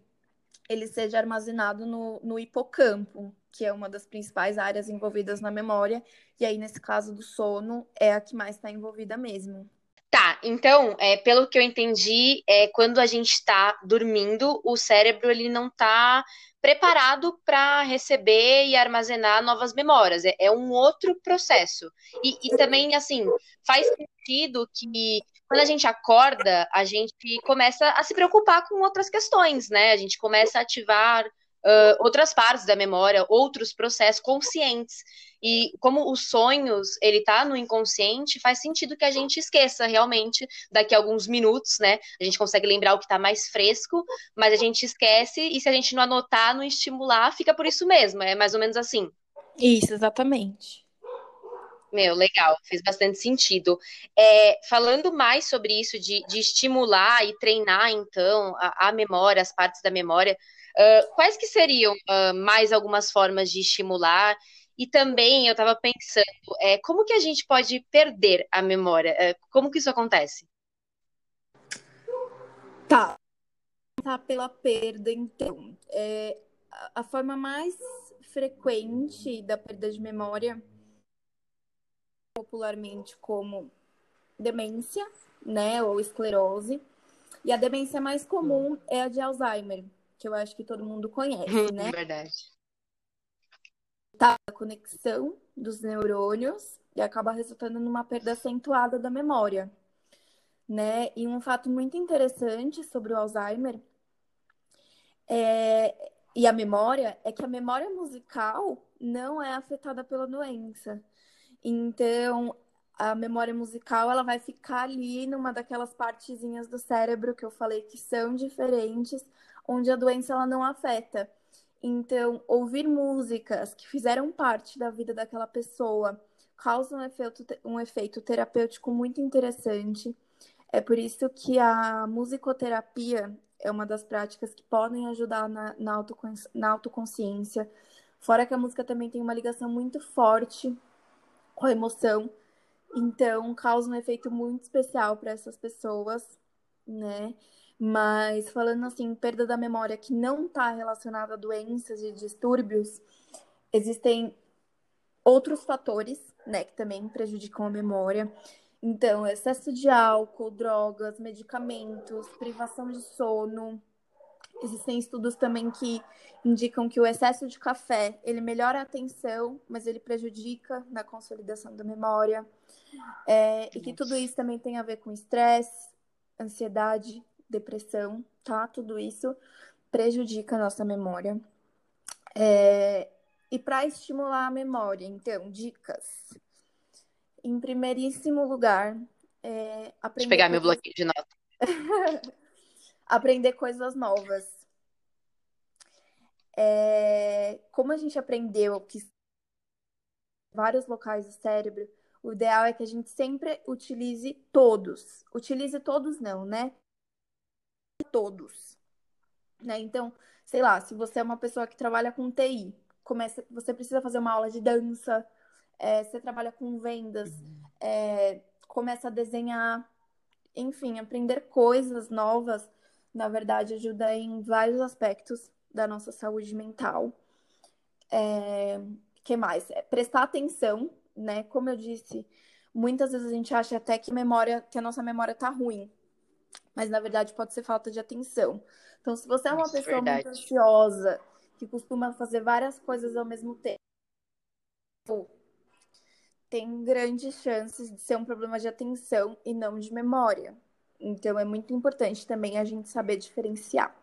S2: ele seja armazenado no, no hipocampo, que é uma das principais áreas envolvidas na memória, e aí, nesse caso do sono, é a que mais está envolvida mesmo.
S1: Tá, então, é, pelo que eu entendi, é, quando a gente está dormindo, o cérebro ele não está preparado para receber e armazenar novas memórias. É, é um outro processo. E, e, também, assim, faz sentido que quando a gente acorda, a gente começa a se preocupar com outras questões, né? A gente começa a ativar uh, outras partes da memória, outros processos conscientes. E como os sonhos, ele tá no inconsciente, faz sentido que a gente esqueça realmente daqui a alguns minutos, né? A gente consegue lembrar o que tá mais fresco, mas a gente esquece, e se a gente não anotar, não estimular, fica por isso mesmo. É mais ou menos assim.
S2: Isso, exatamente.
S1: Meu, legal, fez bastante sentido. É, falando mais sobre isso, de, de estimular e treinar, então, a, a, memória, as partes da memória, uh, quais que seriam uh, mais algumas formas de estimular? E também eu estava pensando, é, como que a gente pode perder a memória? É, como que isso acontece?
S2: Tá. Tá pela perda, então. É, a forma mais frequente da perda de memória popularmente como demência, né, ou esclerose. E a demência mais comum é a de Alzheimer, que eu acho que todo mundo conhece, né?
S1: Verdade.
S2: Tá a conexão dos neurônios e acaba resultando numa perda acentuada da memória, né? E um fato muito interessante sobre o Alzheimer é, e a memória é que a memória musical não é afetada pela doença. Então, a memória musical ela vai ficar ali numa daquelas partezinhas do cérebro que eu falei que são diferentes, onde a doença ela não afeta. Então, ouvir músicas que fizeram parte da vida daquela pessoa causa um efeito, um efeito terapêutico muito interessante. É por isso que a musicoterapia é uma das práticas que podem ajudar na, na, na autoconsciência. Fora que a música também tem uma ligação muito forte a emoção. Então, causa um efeito muito especial para essas pessoas, né? Mas falando assim, perda da memória que não está relacionada a doenças e distúrbios, existem outros fatores, né, que também prejudicam a memória. Então, excesso de álcool, drogas, medicamentos, privação de sono. Existem estudos também que indicam que o excesso de café, ele melhora a atenção, mas ele prejudica na consolidação da memória. É, e que tudo isso também tem a ver com estresse, ansiedade, depressão, tá? Tudo isso prejudica a nossa memória. É, e para estimular a memória, então, dicas. Em primeiríssimo lugar, é, aprender.
S1: Deixa eu pegar meu bloqueio de nota.
S2: aprender coisas novas. É, como a gente aprendeu que vários locais do cérebro, o ideal é que a gente sempre utilize todos. Utilize todos não, né? Todos. Né? Então, sei lá, se você é uma pessoa que trabalha com TI, começa, você precisa fazer uma aula de dança, é, você trabalha com vendas, é, começa a desenhar, enfim, aprender coisas novas, na verdade, ajuda em vários aspectos da nossa saúde mental. É, que mais? É, prestar atenção, né? Como eu disse, muitas vezes a gente acha até que memória, que a nossa memória tá ruim, mas na verdade pode ser falta de atenção. Então, se você é uma Isso, pessoa verdade. muito ansiosa, que costuma fazer várias coisas ao mesmo tempo, tem grandes chances de ser um problema de atenção e não de memória. Então é muito importante também a gente saber diferenciar.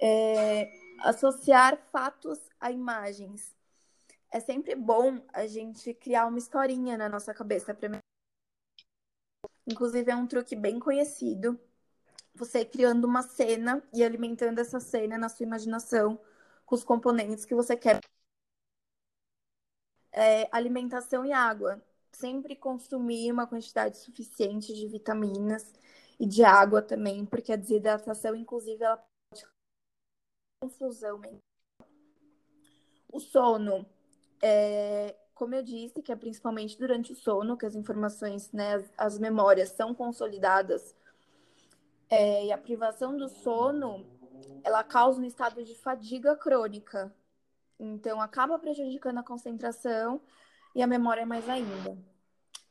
S2: É, associar fatos a imagens. É sempre bom a gente criar uma historinha na nossa cabeça. Inclusive, é um truque bem conhecido. Você criando uma cena e alimentando essa cena na sua imaginação com os componentes que você quer é, alimentação e água. Sempre consumir uma quantidade suficiente de vitaminas e de água também, porque a desidratação, inclusive, ela pode confusão mental. O sono, é, como eu disse, que é principalmente durante o sono que as informações, né, as, as memórias são consolidadas. É, e a privação do sono, ela causa um estado de fadiga crônica, então, acaba prejudicando a concentração e a memória mais ainda.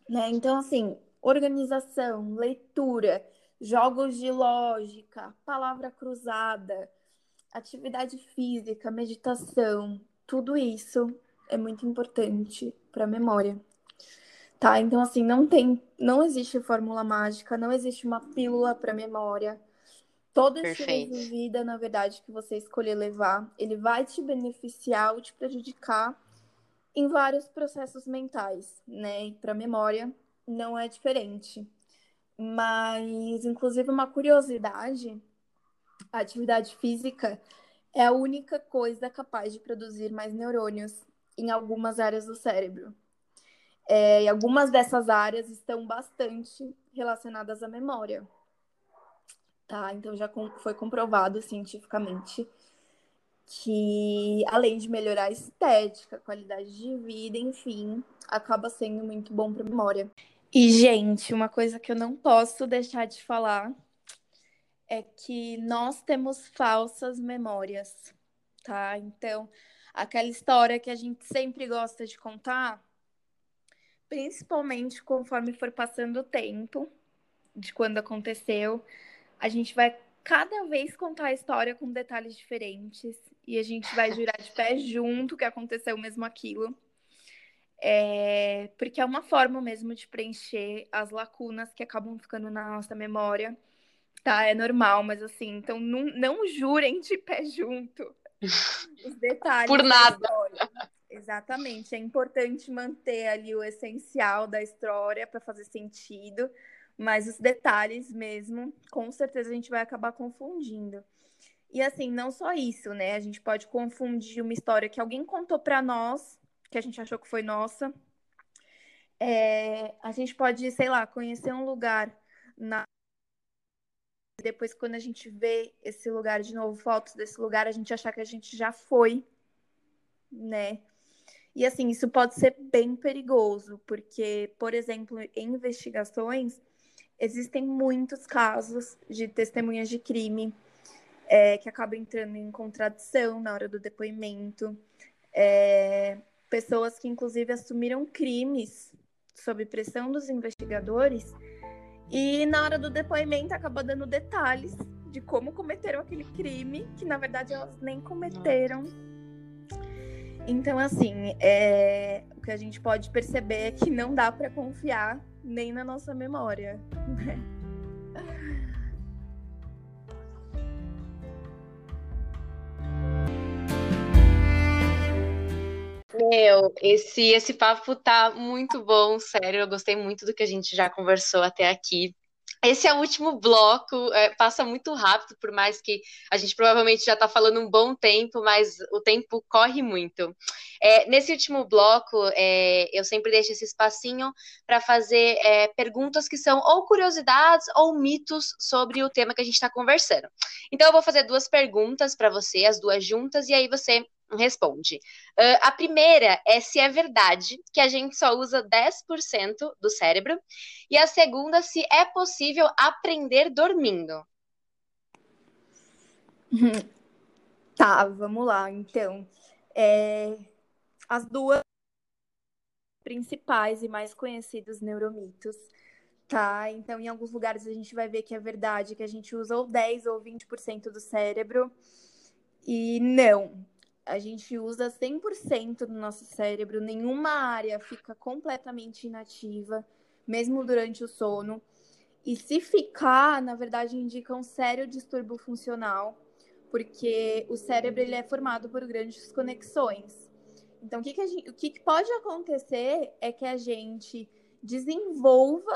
S2: Né? Então, assim, organização, leitura, jogos de lógica, palavra cruzada, atividade física, meditação, tudo isso é muito importante para a memória. Tá? Então, assim, não tem, não existe fórmula mágica, não existe uma pílula para memória. Todo estilo de vida, na verdade, que você escolher levar, ele vai te beneficiar ou te prejudicar em vários processos mentais, né? E para memória não é diferente. Mas, inclusive, uma curiosidade: a atividade física é a única coisa capaz de produzir mais neurônios em algumas áreas do cérebro. É, e algumas dessas áreas estão bastante relacionadas à memória tá? Então já foi comprovado cientificamente que além de melhorar a estética, a qualidade de vida, enfim, acaba sendo muito bom para a memória. E gente, uma coisa que eu não posso deixar de falar é que nós temos falsas memórias, tá? Então, aquela história que a gente sempre gosta de contar, principalmente conforme for passando o tempo de quando aconteceu, a gente vai cada vez contar a história com detalhes diferentes e a gente vai jurar de pé junto que aconteceu mesmo aquilo. É, porque é uma forma mesmo de preencher as lacunas que acabam ficando na nossa memória. Tá, é normal, mas assim, então não, não jurem de pé junto os detalhes.
S1: Por nada.
S2: Exatamente. É importante manter ali o essencial da história para fazer sentido, mas os detalhes mesmo, com certeza a gente vai acabar confundindo. E assim, não só isso, né? A gente pode confundir uma história que alguém contou para nós que a gente achou que foi nossa. É, a gente pode, sei lá, conhecer um lugar na depois quando a gente vê esse lugar de novo, fotos desse lugar, a gente achar que a gente já foi, né? E assim, isso pode ser bem perigoso, porque, por exemplo, em investigações, existem muitos casos de testemunhas de crime é, que acabam entrando em contradição na hora do depoimento. É, pessoas que inclusive assumiram crimes sob pressão dos investigadores e na hora do depoimento acabou dando detalhes de como cometeram aquele crime que na verdade elas nem cometeram. Então assim, é... o que a gente pode perceber é que não dá para confiar nem na nossa memória. Né?
S1: Meu, esse, esse papo tá muito bom, sério. Eu gostei muito do que a gente já conversou até aqui. Esse é o último bloco, é, passa muito rápido, por mais que a gente provavelmente já está falando um bom tempo, mas o tempo corre muito. É, nesse último bloco, é, eu sempre deixo esse espacinho para fazer é, perguntas que são ou curiosidades ou mitos sobre o tema que a gente está conversando. Então, eu vou fazer duas perguntas para você, as duas juntas, e aí você responde. Uh, a primeira é se é verdade que a gente só usa 10% do cérebro. E a segunda, se é possível aprender dormindo.
S2: Tá, vamos lá. Então, é... as duas principais e mais conhecidos neuromitos. Tá, então em alguns lugares a gente vai ver que é verdade que a gente usa ou 10 ou 20% do cérebro. E não, a gente usa 100% do nosso cérebro, nenhuma área fica completamente inativa, mesmo durante o sono. E se ficar, na verdade, indica um sério distúrbio funcional, porque o cérebro ele é formado por grandes conexões. Então, o que, que, gente, o que, que pode acontecer é que a gente desenvolva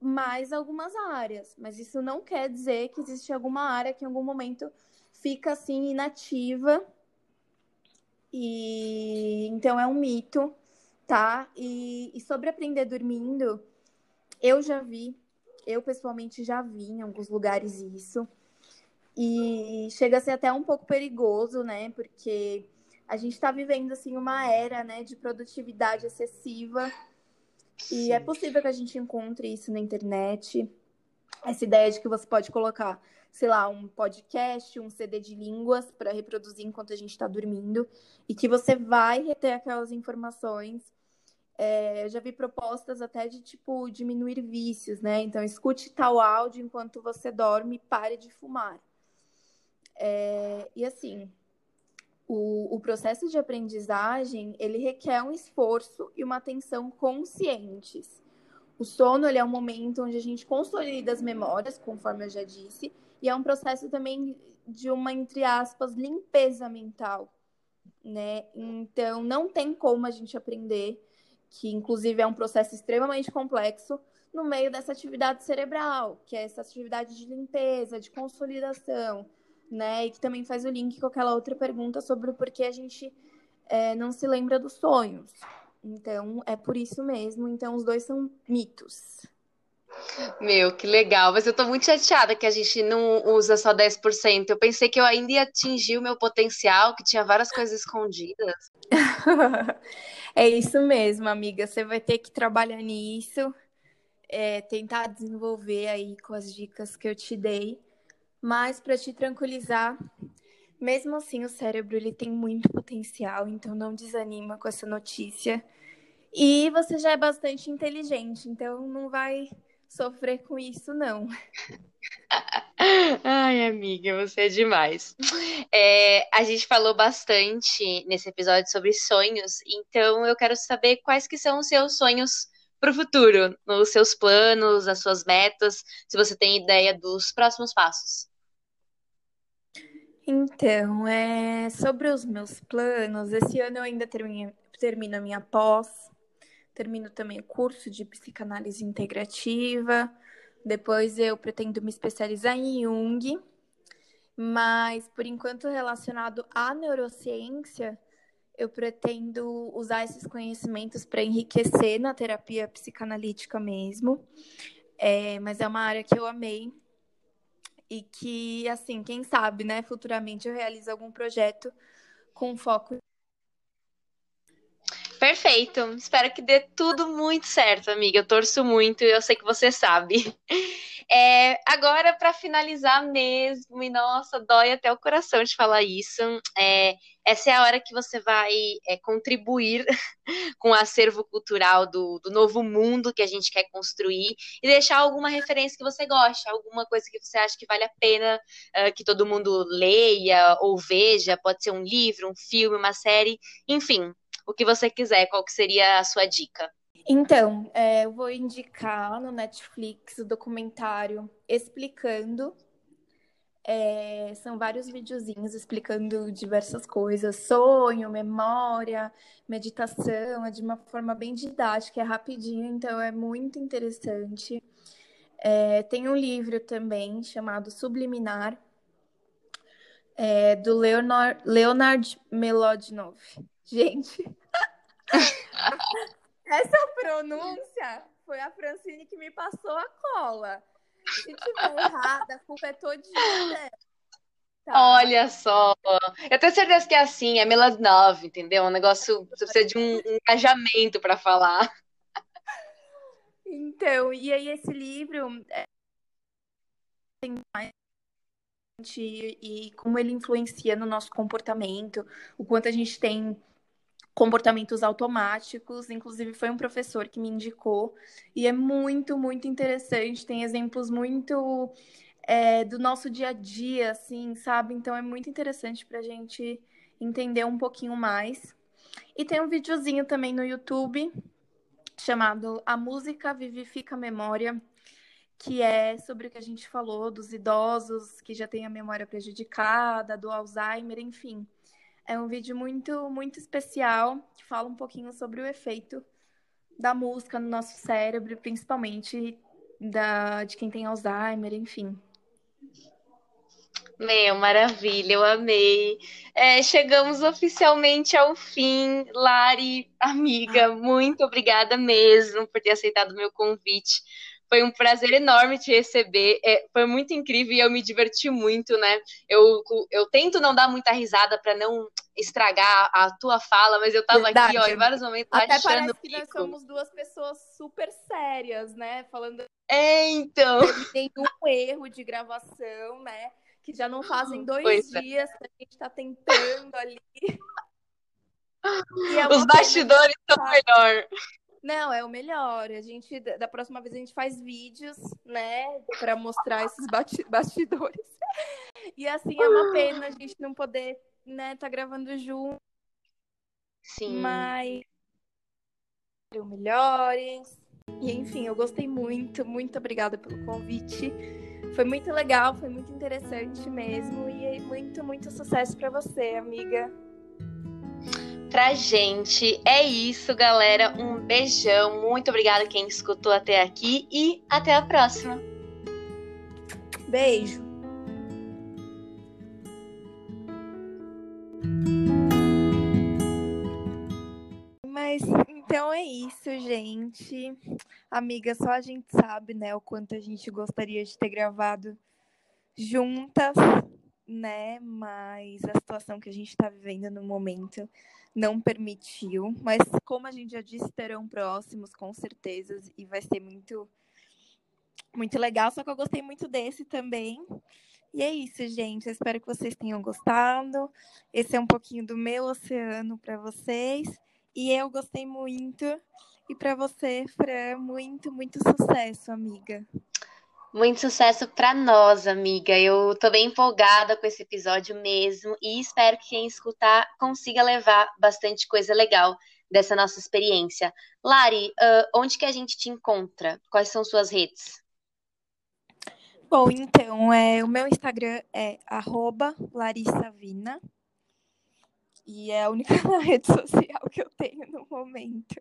S2: mais algumas áreas, mas isso não quer dizer que existe alguma área que em algum momento fica assim inativa e então é um mito, tá? E, e sobre aprender dormindo, eu já vi, eu pessoalmente já vi em alguns lugares isso. E chega a ser até um pouco perigoso, né? Porque a gente está vivendo assim uma era, né, de produtividade excessiva. E é possível que a gente encontre isso na internet. Essa ideia de que você pode colocar sei lá, um podcast, um CD de línguas para reproduzir enquanto a gente está dormindo e que você vai reter aquelas informações. É, eu já vi propostas até de tipo diminuir vícios, né? Então escute tal áudio enquanto você dorme pare de fumar. É, e assim, o, o processo de aprendizagem ele requer um esforço e uma atenção conscientes. O sono ele é um momento onde a gente consolida as memórias, conforme eu já disse, e é um processo também de uma, entre aspas, limpeza mental, né? Então, não tem como a gente aprender, que inclusive é um processo extremamente complexo, no meio dessa atividade cerebral, que é essa atividade de limpeza, de consolidação, né? E que também faz o link com aquela outra pergunta sobre o porquê a gente é, não se lembra dos sonhos. Então, é por isso mesmo. Então, os dois são mitos.
S1: Meu, que legal. Mas eu tô muito chateada que a gente não usa só 10%. Eu pensei que eu ainda ia atingir o meu potencial, que tinha várias coisas escondidas.
S2: é isso mesmo, amiga. Você vai ter que trabalhar nisso, é, tentar desenvolver aí com as dicas que eu te dei. Mas para te tranquilizar, mesmo assim o cérebro ele tem muito potencial, então não desanima com essa notícia. E você já é bastante inteligente, então não vai sofrer com isso, não.
S1: Ai, amiga, você é demais. É, a gente falou bastante nesse episódio sobre sonhos, então eu quero saber quais que são os seus sonhos para o futuro, os seus planos, as suas metas, se você tem ideia dos próximos passos.
S2: Então, é, sobre os meus planos, esse ano eu ainda termino, termino a minha pós, termino também o curso de psicanálise integrativa, depois eu pretendo me especializar em Jung, mas por enquanto relacionado à neurociência, eu pretendo usar esses conhecimentos para enriquecer na terapia psicanalítica mesmo. É, mas é uma área que eu amei e que, assim, quem sabe, né, futuramente eu realizo algum projeto com foco.
S1: Perfeito. Espero que dê tudo muito certo, amiga. Eu torço muito e eu sei que você sabe. É, agora, para finalizar mesmo, e nossa, dói até o coração de falar isso. É, essa é a hora que você vai é, contribuir com o acervo cultural do, do novo mundo que a gente quer construir e deixar alguma referência que você goste, alguma coisa que você acha que vale a pena uh, que todo mundo leia ou veja. Pode ser um livro, um filme, uma série, enfim, o que você quiser. Qual que seria a sua dica?
S2: Então, é, eu vou indicar no Netflix o documentário Explicando. É, são vários videozinhos explicando diversas coisas, sonho, memória, meditação, é de uma forma bem didática, é rapidinho, então é muito interessante. É, tem um livro também chamado Subliminar, é, do Leonard, Leonard Melodinov. Gente, essa pronúncia foi a Francine que me passou a cola. Se tiver errada, a culpa é todinha
S1: Tá. Olha só, eu tenho certeza que é assim, é Melanov, entendeu? Um negócio, você precisa de um, um engajamento para falar.
S2: Então, e aí esse livro é... tem mais e como ele influencia no nosso comportamento, o quanto a gente tem comportamentos automáticos. Inclusive, foi um professor que me indicou. E é muito, muito interessante. Tem exemplos muito é, do nosso dia a dia, assim, sabe? Então, é muito interessante para a gente entender um pouquinho mais. E tem um videozinho também no YouTube chamado A Música Vivifica a Memória, que é sobre o que a gente falou dos idosos que já têm a memória prejudicada, do Alzheimer, enfim. É um vídeo muito, muito especial que fala um pouquinho sobre o efeito da música no nosso cérebro, principalmente da, de quem tem Alzheimer, enfim.
S1: Meu, maravilha, eu amei. É, chegamos oficialmente ao fim. Lari, amiga, muito obrigada mesmo por ter aceitado o meu convite. Foi um prazer enorme te receber. É, foi muito incrível e eu me diverti muito, né? Eu, eu tento não dar muita risada para não estragar a tua fala, mas eu tava Verdade. aqui, ó, em vários momentos
S2: Até achando parece que nós somos duas pessoas super sérias, né? Falando.
S1: É, então.
S2: Tem um erro de gravação, né? Que já não fazem dois pois é. dias é. que a gente tá tentando ali.
S1: É Os bastidores são melhor.
S2: Não, é o melhor. A gente, da próxima vez, a gente faz vídeos, né, para mostrar esses bastidores. E assim, é uma pena a gente não poder, né, tá gravando junto.
S1: Sim.
S2: Mas. Melhores. E enfim, eu gostei muito, muito obrigada pelo convite. Foi muito legal, foi muito interessante mesmo. E muito, muito sucesso para você, amiga
S1: pra gente. É isso, galera. Um beijão. Muito obrigada quem escutou até aqui e até a próxima.
S2: Beijo. Mas então é isso, gente. Amiga, só a gente sabe, né, o quanto a gente gostaria de ter gravado juntas, né? Mas a situação que a gente está vivendo no momento não permitiu, mas como a gente já disse, terão próximos, com certeza, e vai ser muito, muito legal. Só que eu gostei muito desse também. E é isso, gente. Espero que vocês tenham gostado. Esse é um pouquinho do meu oceano para vocês. E eu gostei muito. E para você, Fran, muito, muito sucesso, amiga.
S1: Muito sucesso para nós, amiga. Eu tô bem empolgada com esse episódio mesmo e espero que quem escutar consiga levar bastante coisa legal dessa nossa experiência. Lari, uh, onde que a gente te encontra? Quais são suas redes?
S2: Bom, então, é, o meu Instagram é larissavina e é a única rede social que eu tenho no momento.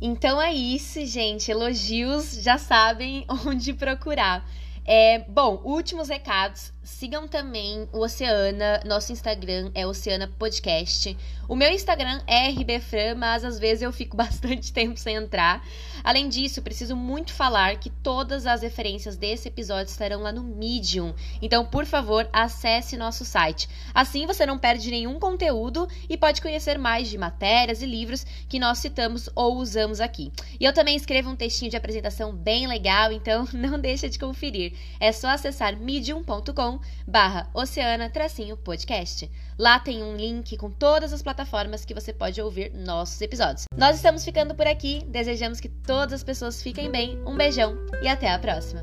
S1: Então é isso, gente. Elogios já sabem onde procurar. É, bom, últimos recados. Sigam também o Oceana. Nosso Instagram é Oceana Podcast. O meu Instagram é rbfran, mas às vezes eu fico bastante tempo sem entrar. Além disso, preciso muito falar que todas as referências desse episódio estarão lá no Medium. Então, por favor, acesse nosso site. Assim você não perde nenhum conteúdo e pode conhecer mais de matérias e livros que nós citamos ou usamos aqui. E eu também escrevo um textinho de apresentação bem legal, então não deixa de conferir. É só acessar medium.com barra oceana-podcast. Lá tem um link com todas as plataformas que você pode ouvir nossos episódios. Nós estamos ficando por aqui, desejamos que todas as pessoas fiquem bem, um beijão e até a próxima!